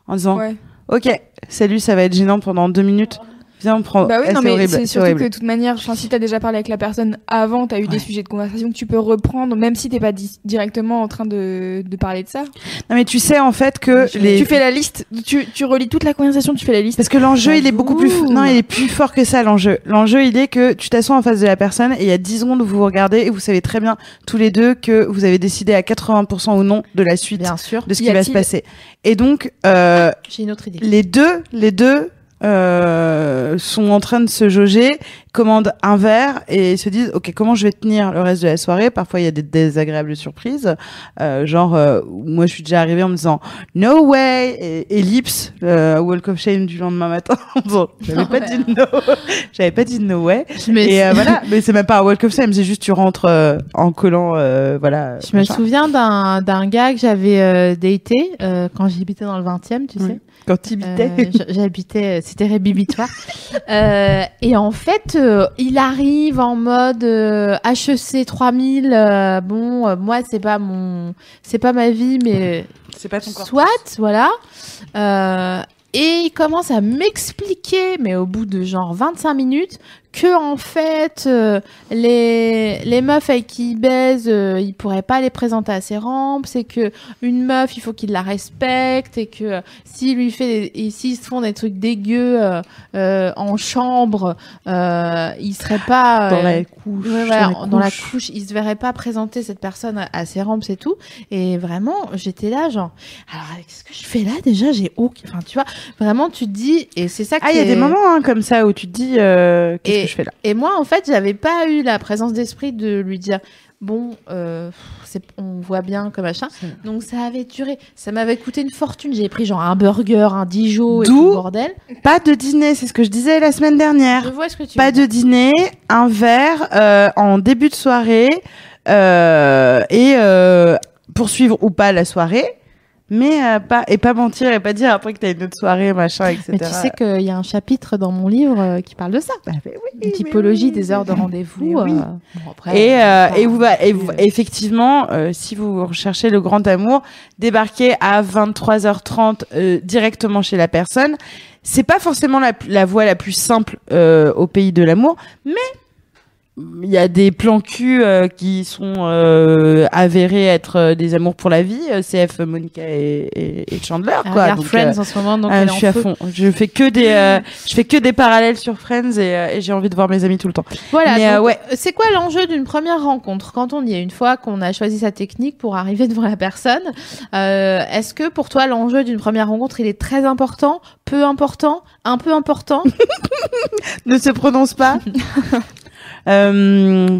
en disant Ouais. Ok, salut, ça va être gênant pendant deux minutes. Viens, on prend. Bah oui, Eh, non, mais c'est surtout horrible. que de toute manière, si t'as déjà parlé avec la personne avant, t'as eu des sujets de conversation que tu peux reprendre, même si t'es pas di- directement en train de, de parler de ça. Non, mais tu sais en fait que les. Tu fais la liste, tu, tu relis toute la conversation, tu fais la liste. Parce que l'enjeu, il est beaucoup plus. Non, il est plus fort que ça, l'enjeu. L'enjeu, il est que tu t'assois en face de la personne et il y a 10 secondes où vous vous regardez et vous savez très bien, tous les deux, que vous avez décidé à 80% ou non de la suite Bien sûr. de ce qui va se passer. Et donc, euh, J'ai une autre idée. les deux, les deux euh, sont en train de se jauger, commandent un verre et se disent ok comment je vais tenir le reste de la soirée? Parfois il y a des désagréables surprises, euh, genre euh, moi je suis déjà arrivée en me disant no way et ellipse euh, walk of shame du lendemain matin. j'avais pas dit no, j'avais pas dit no way. Et euh, voilà, mais c'est même pas un walk of shame, c'est juste tu rentres euh, en collant euh, voilà. je me machin. souviens d'un d'un gars que j'avais euh, daté euh, quand j'habitais dans le 20e, tu Oui. sais. Quand tu Euh, j- J'habitais, c'était rébibitoire. Euh, et en fait, euh, il arrive en mode euh, HEC 3000. euh, bon, euh, moi, c'est pas mon, c'est pas ma vie, mais c'est pas ton corps. soit, voilà. Euh, et il commence à m'expliquer, mais au bout de genre 25 minutes, que en fait, euh, les, les meufs avec qui il baise, euh, il pourrait pas les présenter à ses rampes. C'est que une meuf, il faut qu'il la respecte et que euh, s'il lui fait, des- et s'ils se font des trucs dégueux euh, euh, en chambre, il serait pas Dans la couche. Ouais, voilà, dans la dans la couche. couche, il se verrait pas présenter cette personne à, à ses rampes, c'est tout. Et vraiment, j'étais là, genre, alors, qu'est-ce que je fais là déjà J'ai aucun. Enfin, tu vois, vraiment, tu te dis, et c'est ça Ah, il y a des moments hein, comme ça où tu te dis Et- que je fais là Et moi, en fait, j'avais pas eu la présence d'esprit de lui dire, bon, euh, on voit bien que machin. Donc, ça avait duré. Ça m'avait coûté une fortune. J'ai pris genre un burger, un Dijon et tout le bordel. Pas de dîner, c'est ce que je disais la semaine dernière. Je vois ce que tu Pas veux de dîner, un verre euh, en début de soirée euh, et euh, poursuivre ou pas la soirée, mais euh, pas et pas mentir et pas dire après que t'as une autre soirée machin etc. Mais tu sais qu'il y a un chapitre dans mon livre euh, qui parle de ça. Bah, oui, Une typologie oui, des heures de rendez-vous. oui. euh, bon, après, Et, euh, enfin, et, vous, et vous- effectivement, euh, si vous recherchez le grand amour, débarquez à 23h30 euh, directement chez la personne. C'est pas forcément la, la voie la plus simple euh, au pays de l'amour, mais il y a des plans cul euh, qui sont euh, avérés être euh, des amours pour la vie. euh, CF, Monica et, et, et Chandler, Elle quoi. Donc, Friends euh, en ce moment, donc ah, je suis à fond. Je fais que des, euh, je fais que des parallèles sur Friends et, euh, et j'ai envie de voir mes amis tout le temps. Voilà, Mais, euh, donc, ouais. c'est quoi l'enjeu d'une première rencontre? Quand on y est une fois qu'on a choisi sa technique pour arriver devant la personne euh, Est-ce que pour toi l'enjeu d'une première rencontre il est très important, peu important, un peu important? Ne se prononce pas. Euh,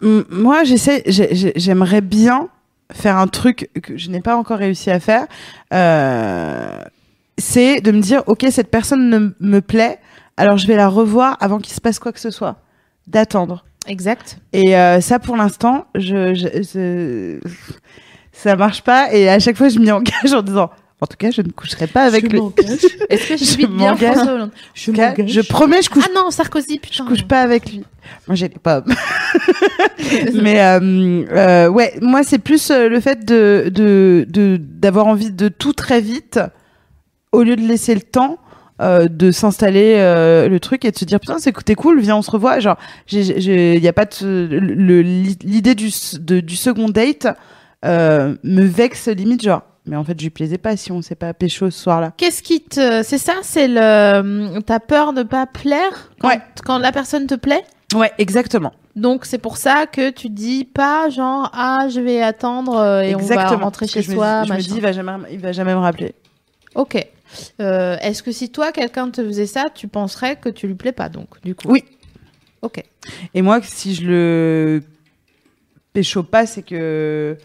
moi, j'essaie, j'ai- j'ai- j'aimerais bien faire un truc que je n'ai pas encore réussi à faire. Euh, c'est de me dire, ok, cette personne ne me plaît, alors je vais la revoir avant qu'il se passe quoi que ce soit. D'attendre. Exact. Et euh, ça, pour l'instant, je, je, je- ça marche pas. Et à chaque fois, je m'y engage en disant, en tout cas, je ne coucherai pas avec Je lui. Est-ce que Je j'imite bien. François Hollande Je m'engage. je promets, je couche Ah non, Sarkozy, putain. je couche pas avec lui. Moi, j'ai des pommes. Mais euh, euh, ouais, moi, c'est plus euh, le fait de de de- d'avoir envie de tout très vite, au lieu de laisser le temps. euh, de s'installer euh, le truc et de se dire putain c'est t'es cool viens on se revoit genre il y a pas l'idée du s- de- du second date euh, me vexe limite genre mais en fait je lui plaisais pas si on s'est pas pécho ce soir là Qu'est-ce qui te. C'est ça? C'est le. T'as peur de pas plaire quand, Ouais. quand la personne te plaît? Ouais exactement Donc c'est pour ça que tu dis pas genre ah je vais attendre euh, et on va exactement rentrer chez je me soi dis- je me dis il va jamais il va jamais me rappeler Ok. Euh, Est-ce que si toi quelqu'un te faisait ça, tu penserais que tu lui plais pas donc du coup? Oui. Ok. Et moi, si je le pécho pas, c'est que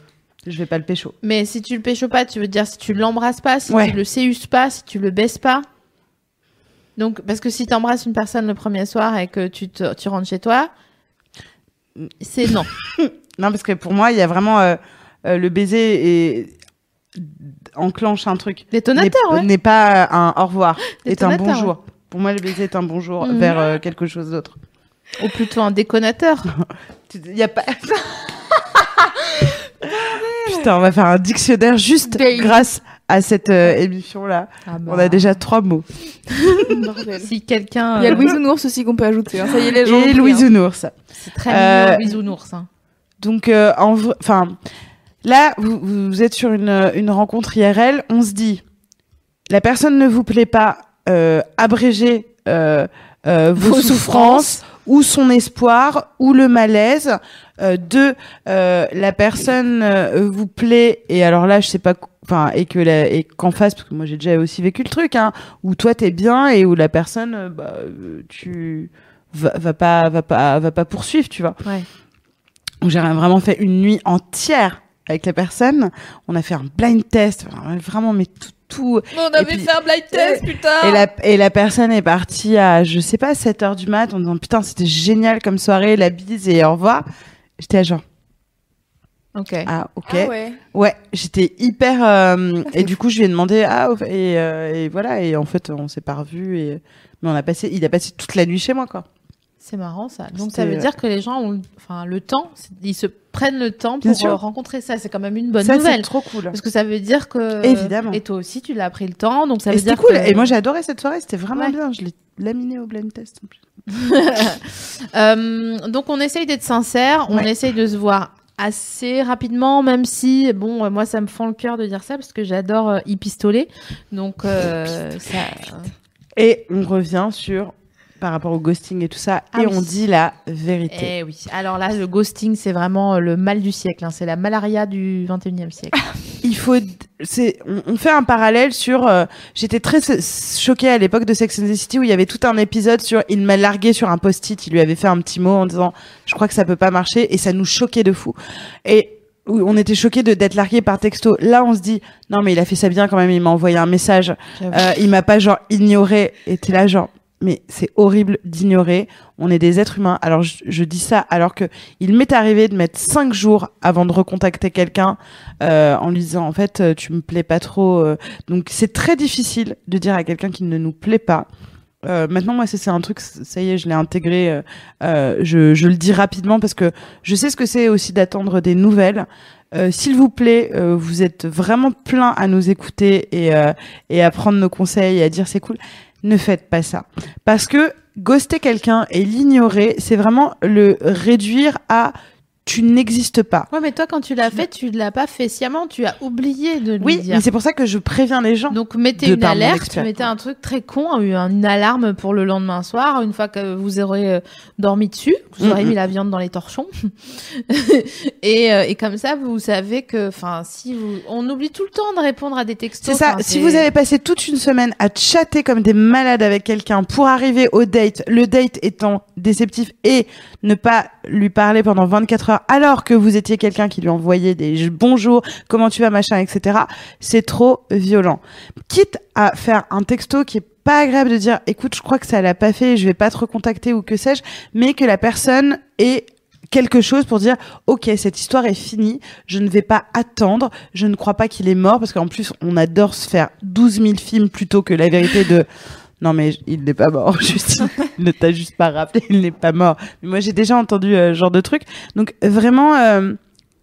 je vais pas le pécho. Mais si tu le pécho pas, tu veux dire si tu l'embrasses pas, si Ouais. tu le séuses pas, si tu le baisses pas. Donc parce que si tu embrasses une personne le premier soir et que tu te, tu rentres chez toi, c'est non. Non, parce que pour moi, il y a vraiment euh, euh, le baiser et enclenche un truc. Détonateur, N'est- ouais. Pas un au revoir, est un bonjour. Pour moi, le baiser est un bonjour Mhm. vers euh, quelque chose d'autre. Ou plutôt un déconnateur. Il y a pas. Putain, on va faire un dictionnaire juste grâce à cette euh, émission là. Ah bah. On a déjà trois mots. Si quelqu'un. Il y a le bisounours aussi qu'on peut ajouter. hein. Ça y est, les gens. Et Louise hein. Ounours. C'est très Euh, mignon, bisounours. Hein. Donc, euh, en enfin, là, vous, vous êtes sur une, une rencontre IRL. On se dit, la personne ne vous plaît pas, euh, abrégez euh, euh, vos, Vos souffrances ou son espoir ou le malaise. Euh, deux, euh, la personne euh, vous plaît et alors là, je sais pas. Enfin, et que la, et qu'en face, parce que moi j'ai déjà aussi vécu le truc, hein, où toi t'es bien et où la personne, euh, bah, tu va, va pas, va pas, va pas poursuivre, tu vois Ouais. j'ai vraiment fait une nuit entière avec la personne. On a fait un blind test, vraiment, mais tout. Tout On avait puis- fait un blind test, putain. et, la, et la personne est partie à, je sais pas, 7 heures du mat en disant putain, c'était génial comme soirée, la bise et au revoir. J'étais à genre, Ok. ah, ok. Ah ouais. Ouais, j'étais hyper. euh, et du coup, je lui ai demandé, ah, et, euh, et voilà, et en fait, on s'est pas revus, et, mais on a passé, il a passé toute la nuit chez moi, quoi. C'est marrant ça. Donc ça veut euh, dire que les gens ont, enfin, le temps, c'est- ils se prennent le temps pour euh, rencontrer ça. C'est quand même une bonne Ça, c'est nouvelle. trop cool. Parce que ça veut dire que. Évidemment. Et toi aussi, tu l'as pris le temps, donc ça Et veut c'était dire cool. que- Et moi, j'ai adoré cette soirée, c'était vraiment Ouais. bien. Je l'ai laminé au blind test. en plus. Euh, donc on essaye d'être sincère, on Ouais. essaye de se voir assez rapidement, même si bon, euh, moi ça me fend le cœur de dire ça parce que j'adore euh, y pistoler. Donc euh, ça. Et on revient sur par rapport au ghosting et tout ça, Ah et oui. on dit la vérité. Eh oui. Alors là, le ghosting, c'est vraiment le mal du siècle. hein. C'est la malaria du 21e siècle. Il faut, c'est, on, fait un parallèle sur. euh, J'étais très choquée à l'époque de Sex and the City où il y avait tout un épisode sur. Il m'a largué sur un post-it. Il lui avait fait un petit mot en disant, je crois que ça peut pas marcher, et ça nous choquait de fou. Et où on était choqués de d'être largué par texto. Là, on se dit, non mais il a fait ça bien quand même. Il m'a envoyé un message. Euh, il m'a pas genre ignoré. Et t'es là genre, mais c'est horrible d'ignorer. On est des êtres humains. Alors je, je dis ça alors que il m'est arrivé de mettre cinq jours avant de recontacter quelqu'un euh, en lui disant en fait tu me plais pas trop. euh. Donc c'est très difficile de dire à quelqu'un qui ne nous plaît pas. Euh, maintenant, moi, c'est un truc, ça y est, je l'ai intégré. euh, euh, je, je le dis rapidement parce que je sais ce que c'est aussi d'attendre des nouvelles. Euh, S'il vous plaît, euh, vous êtes vraiment plein à nous écouter et, et à prendre nos conseils et à dire c'est cool. Ne faites pas ça. Parce que ghoster quelqu'un et l'ignorer, c'est vraiment le réduire à tu n'existes pas. Ouais, mais toi, quand tu l'as fait, tu l'as pas fait sciemment. Tu as oublié de lui Oui, dire. mais c'est pour ça que je préviens les gens. Donc mettez une alerte, mettez un truc très con, une, alarme pour le lendemain soir, une fois que vous aurez euh, dormi dessus, que vous aurez mis la viande dans les torchons. et, euh, et comme ça, vous savez que, enfin, si vous, on oublie tout le temps de répondre à des textos. C'est ça. Si vous avez passé toute une semaine à chatter comme des malades avec quelqu'un pour arriver au date, le date étant déceptif et ne pas lui parler pendant 24 heures alors que vous étiez quelqu'un qui lui envoyait des bonjours, comment tu vas, machin, etc. C'est trop violent. Quitte à faire un texto qui est pas agréable de dire, écoute, je crois que ça l'a pas fait, je vais pas te recontacter ou que sais-je, mais que la personne ait quelque chose pour dire ok cette histoire est finie je ne vais pas attendre je ne crois pas qu'il est mort parce qu'en plus on adore se faire 12 000 films plutôt que la vérité de non mais il n'est pas mort juste il ne t'a juste pas rappelé il n'est pas mort mais moi j'ai déjà entendu euh, ce genre de truc donc vraiment euh,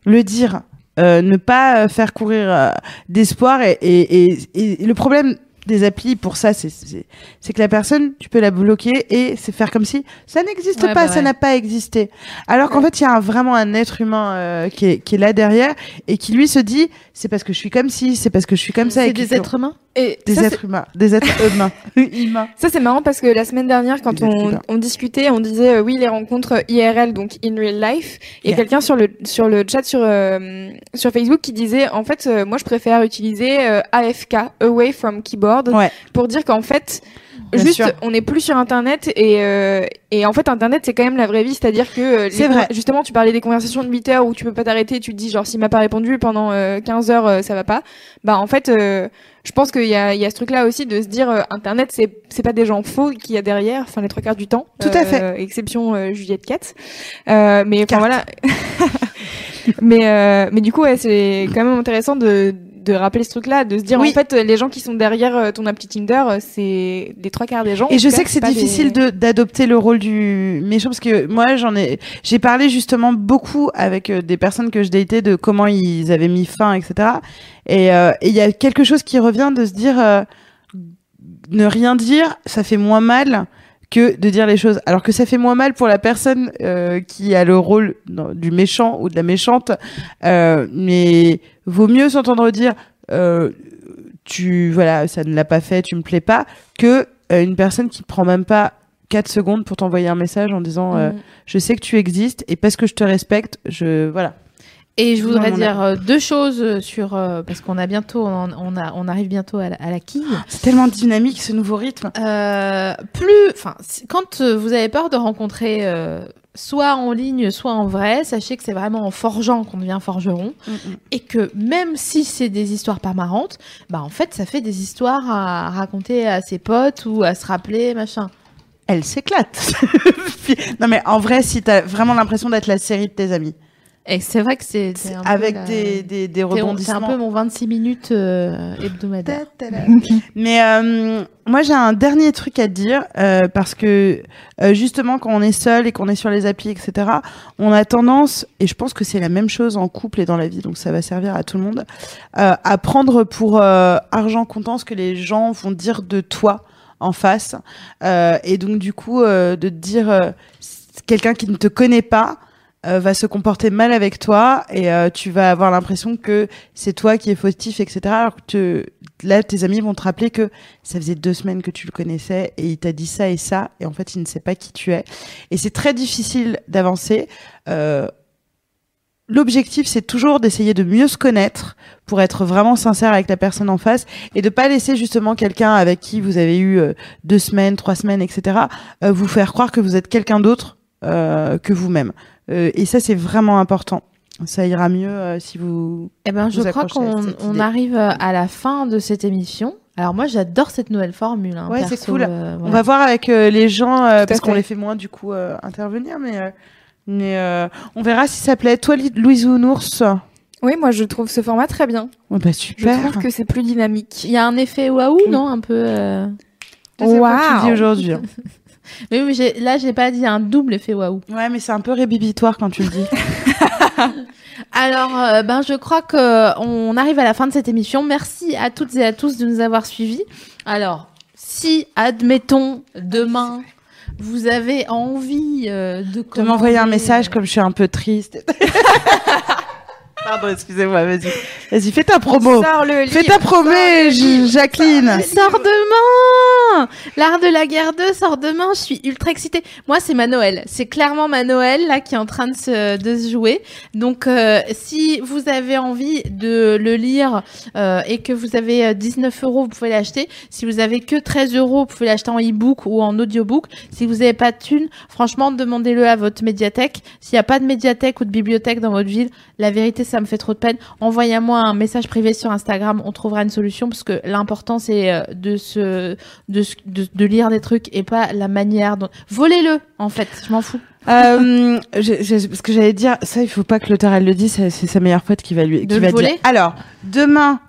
le dire euh, ne pas faire courir d'espoir et, et, et, et le problème des applis pour ça c'est que la personne tu peux la bloquer et c'est faire comme si ça n'existe Ouais, pas bah ça ouais. n'a pas existé alors qu'en fait il y a un- vraiment un être humain qui est qui est là derrière et qui lui se dit c'est parce que je suis comme ci c'est parce que je suis comme ça C'est et des êtres humains? Et des ça, êtres humains. Des êtres humains. Humains. Ça c'est marrant parce que la semaine dernière quand on, discutait, on disait euh, oui les rencontres IRL donc in real life. Il y a quelqu'un sur le sur le chat sur euh, sur Facebook qui disait en fait euh, moi je préfère utiliser euh, AFK away from keyboard Ouais. pour dire qu'en fait Bien juste sûr. on n'est plus sur internet et euh, et en fait internet c'est quand même la vraie vie c'est-à-dire que euh, les vrai. justement tu parlais des conversations de 8 heures où tu peux pas t'arrêter tu te dis genre s'il m'a pas répondu pendant euh, 15 heures euh, ça va pas bah en fait euh, je pense qu'il y a, y a ce truc-là aussi de se dire euh, Internet, c'est c'est pas des gens faux qu'il y a derrière, enfin les trois quarts du temps. Tout à fait. Exception euh, Juliette Katz. Euh, mais enfin voilà. mais euh, mais du coup, ouais, c'est quand même intéressant de de rappeler ce truc-là, de se dire Oui. en fait, les gens qui sont derrière euh, ton appli Tinder, euh, c'est les trois quarts des gens. Et je cas, sais que c'est des- difficile de d'adopter le rôle du méchant parce que moi j'en ai j'ai parlé justement beaucoup avec euh, des personnes que je datais de comment ils avaient mis fin etc. Et euh, et il y a quelque chose qui revient de se dire euh, ne rien dire ça fait moins mal que de dire les choses alors que ça fait moins mal pour la personne euh, qui a le rôle non, du méchant ou de la méchante euh, mais vaut mieux s'entendre dire euh, tu voilà ça ne l'a pas fait tu me plais pas que une personne qui prend même pas 4 secondes pour t'envoyer un message en disant euh, Mm. je sais que tu existes et parce que je te respecte je voilà Et je voudrais Non, dire euh, deux choses euh, sur euh, parce qu'on a bientôt on, on a on arrive bientôt à la, à la quille. c'est tellement dynamique ce nouveau rythme. Euh, plus, enfin, quand vous avez peur de rencontrer euh, soit en ligne, soit en vrai, sachez que c'est vraiment en forgeant qu'on devient forgeron. Et que même si c'est des histoires pas marrantes, bah en fait ça fait des histoires à raconter à ses potes ou à se rappeler machin. elle s'éclate. Non mais en vrai si t'as vraiment l'impression d'être la série de tes amis Et c'est vrai que c'est c'est un peu avec la- des, des, des c'est- C'est rebondissements un peu mon 26 minutes euh, hebdomadaire. Mais euh, moi, j'ai un dernier truc à te dire euh, parce que euh, justement, quand on est seul et qu'on est sur les applis, etc., on a tendance, et je pense que c'est la même chose en couple et dans la vie, donc ça va servir à tout le monde, euh, à prendre pour euh, argent comptant ce que les gens vont dire de toi en face, Euh, et donc du coup, euh, de dire euh, quelqu'un qui ne te connaît pas. Euh, va se comporter mal avec toi et euh, tu vas avoir l'impression que c'est toi qui es fautif, etc. Alors que là, tes amis vont te rappeler que ça faisait deux semaines que tu le connaissais et il t'a dit ça et ça, et en fait, il ne sait pas qui tu es. Et c'est très difficile d'avancer. Euh, L'objectif, c'est toujours d'essayer de mieux se connaître pour être vraiment sincère avec la personne en face et de pas laisser justement quelqu'un avec qui vous avez eu euh, deux semaines, trois semaines, etc., euh, vous faire croire que vous êtes quelqu'un d'autre euh, que vous-même. Euh, et ça, c'est vraiment important. Ça ira mieux euh, si vous Eh ben, je crois qu'on arrive euh, à la fin de cette émission. Alors moi, j'adore cette nouvelle formule. hein, Ouais, c'est cool. euh, On va voir avec euh, les gens euh, parce qu'on les fait moins du coup euh, intervenir, mais mais euh, on verra si ça plaît. Toi, Louise Ounours, Oui, moi je trouve ce format très bien. ouais, bah Je super. trouve que c'est plus dynamique. Il y a un effet waouh, non Un peu. Waouh. aujourd'hui. Mais oui, j'ai- là, j'ai pas dit un double effet waouh. Ouais, mais c'est un peu rébibitoire quand tu le dis. Alors, euh, ben, je crois que on arrive à la fin de cette émission. Merci à toutes et à tous de nous avoir suivis. Alors, si, admettons, demain, vous avez envie euh, de, de m'envoyer un message comme je suis un peu triste. Pardon, excusez-moi, vas-y. Vas-y, fais ta promo. Sors le Fais livre, ta promo, Jacqueline. Sort demain L'art de la guerre 2 sort demain, je suis ultra excitée. Moi, c'est ma Noël. C'est clairement ma Noël, là, qui est en train de se, jouer. Donc, euh, si vous avez envie de le lire euh, et que vous avez euh, 19 euros, vous pouvez l'acheter. Si vous avez que 13 euros, vous pouvez l'acheter en e-book ou en audiobook. Si vous n'avez pas de thunes, franchement, demandez-le à votre médiathèque. S'il n'y a pas de médiathèque ou de bibliothèque dans votre ville, la vérité, ça me fait trop de peine. Envoyez-moi un message privé sur Instagram, on trouvera une solution parce que l'important c'est euh, de se de, de lire des trucs et pas la manière dont volez-le en fait, je m'en fous. Euh, parce que j'allais dire, ça, il faut pas que l'auteur elle le dise, c'est sa meilleure pote qui va lui, qui le va voler? Dire. Alors, demain,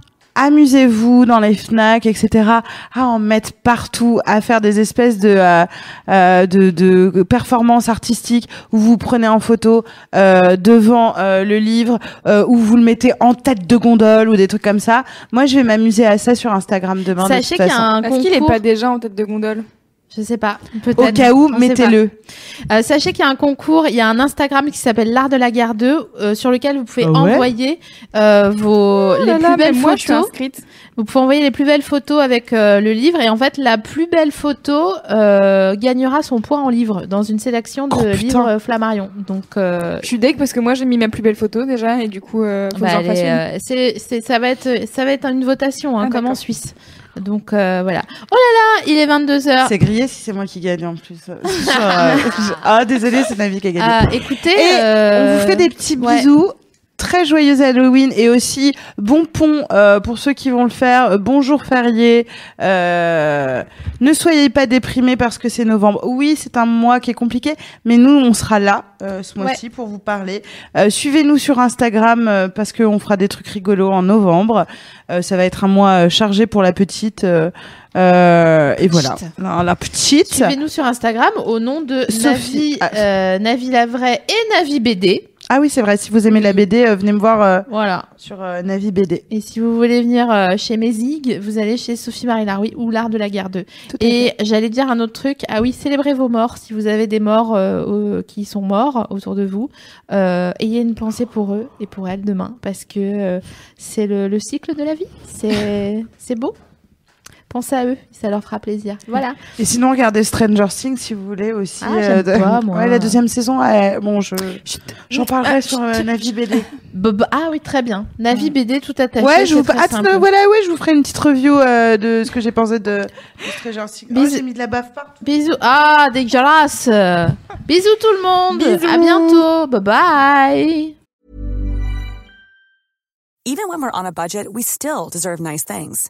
amusez-vous dans les Fnac, etc. À en mettre partout, à faire des espèces de euh, euh, de, de performances artistiques où vous prenez en photo euh, devant euh, le livre, euh, où vous le mettez en tête de gondole ou des trucs comme ça. Moi, je vais m'amuser à ça sur Instagram demain. de Sachez qu'il y a façon. un Est-ce qu'il est pas déjà en tête de gondole? Je sais pas, Au cas où, mettez-le. Euh, sachez qu'il y a un concours, il y a un Instagram qui s'appelle l'art de la guerre 2 euh, sur lequel vous pouvez Ah ouais envoyer euh, vos les Oh là plus là, belles moi, je suis photos. inscrite. Vous pouvez envoyer les plus belles photos avec euh, le livre et en fait la plus belle photo euh, gagnera son point en livre dans une sélection de Oh, livres Flammarion. Donc euh, Je suis deg parce que moi j'ai mis ma plus belle photo déjà et du coup euh, faut bah, que j'en fasse est, une. euh, c'est, c'est- ça va être ça va être une votation hein, Ah, comme en. Suisse. Donc euh, voilà. Oh là là, il est 22 h C'est grillé si c'est moi qui gagne en plus. Euh, Ah, désolé, c'est Navi qui a gagné. Ah, écoutez, Et euh, On vous fait des petits bisous. Très joyeux Halloween et aussi bon pont euh, pour ceux qui vont le faire. Euh, bonjour férié. Euh, ne soyez pas déprimés parce que c'est novembre. Oui, c'est un mois qui est compliqué, mais nous, on sera là euh, ce mois-ci pour vous parler. Euh, Suivez-nous sur Instagram euh, parce qu'on fera des trucs rigolos en novembre. Euh, ça va être un mois chargé pour la petite. euh, euh, et voilà, la, la petite. Suivez-nous sur Instagram au nom de Sophie. Navi, euh, Navi Lavray et Navi BD. Ah oui, c'est vrai. Si vous aimez la BD, euh, venez me voir euh, Voilà. sur euh, Navi BD. Et si vous voulez venir chez Mézig, vous allez chez Sophie Marie Laroui ou l'art de la guerre 2. Tout à Et j'allais dire un autre truc. Ah oui, célébrez vos morts. Si vous avez des morts qui sont morts autour de vous, ayez une pensée pour eux et pour elles demain, parce que c'est le, le cycle de la vie. C'est beau. Pensez à eux, ça leur fera plaisir. Voilà. Et sinon, regardez Stranger Things si vous voulez aussi. Ah, j'aime de- pas, moi. Ouais, la deuxième saison. ouais, bon, je j'en parlerai Ah, sur euh, Navi BD. Ah oui, très bien. Navi BD tout attaché. ouais, je vous ah, euh, voilà, ouais, je vous ferai une petite review euh, de ce que j'ai pensé de, de Stranger Things. Oh, Bisous. j'ai mis de la baffe partout. Bisous. Ah, dégueulasse. Bisous tout le monde. Bisous. À bientôt. Bye bye. Even when we're on a budget, we still deserve nice things.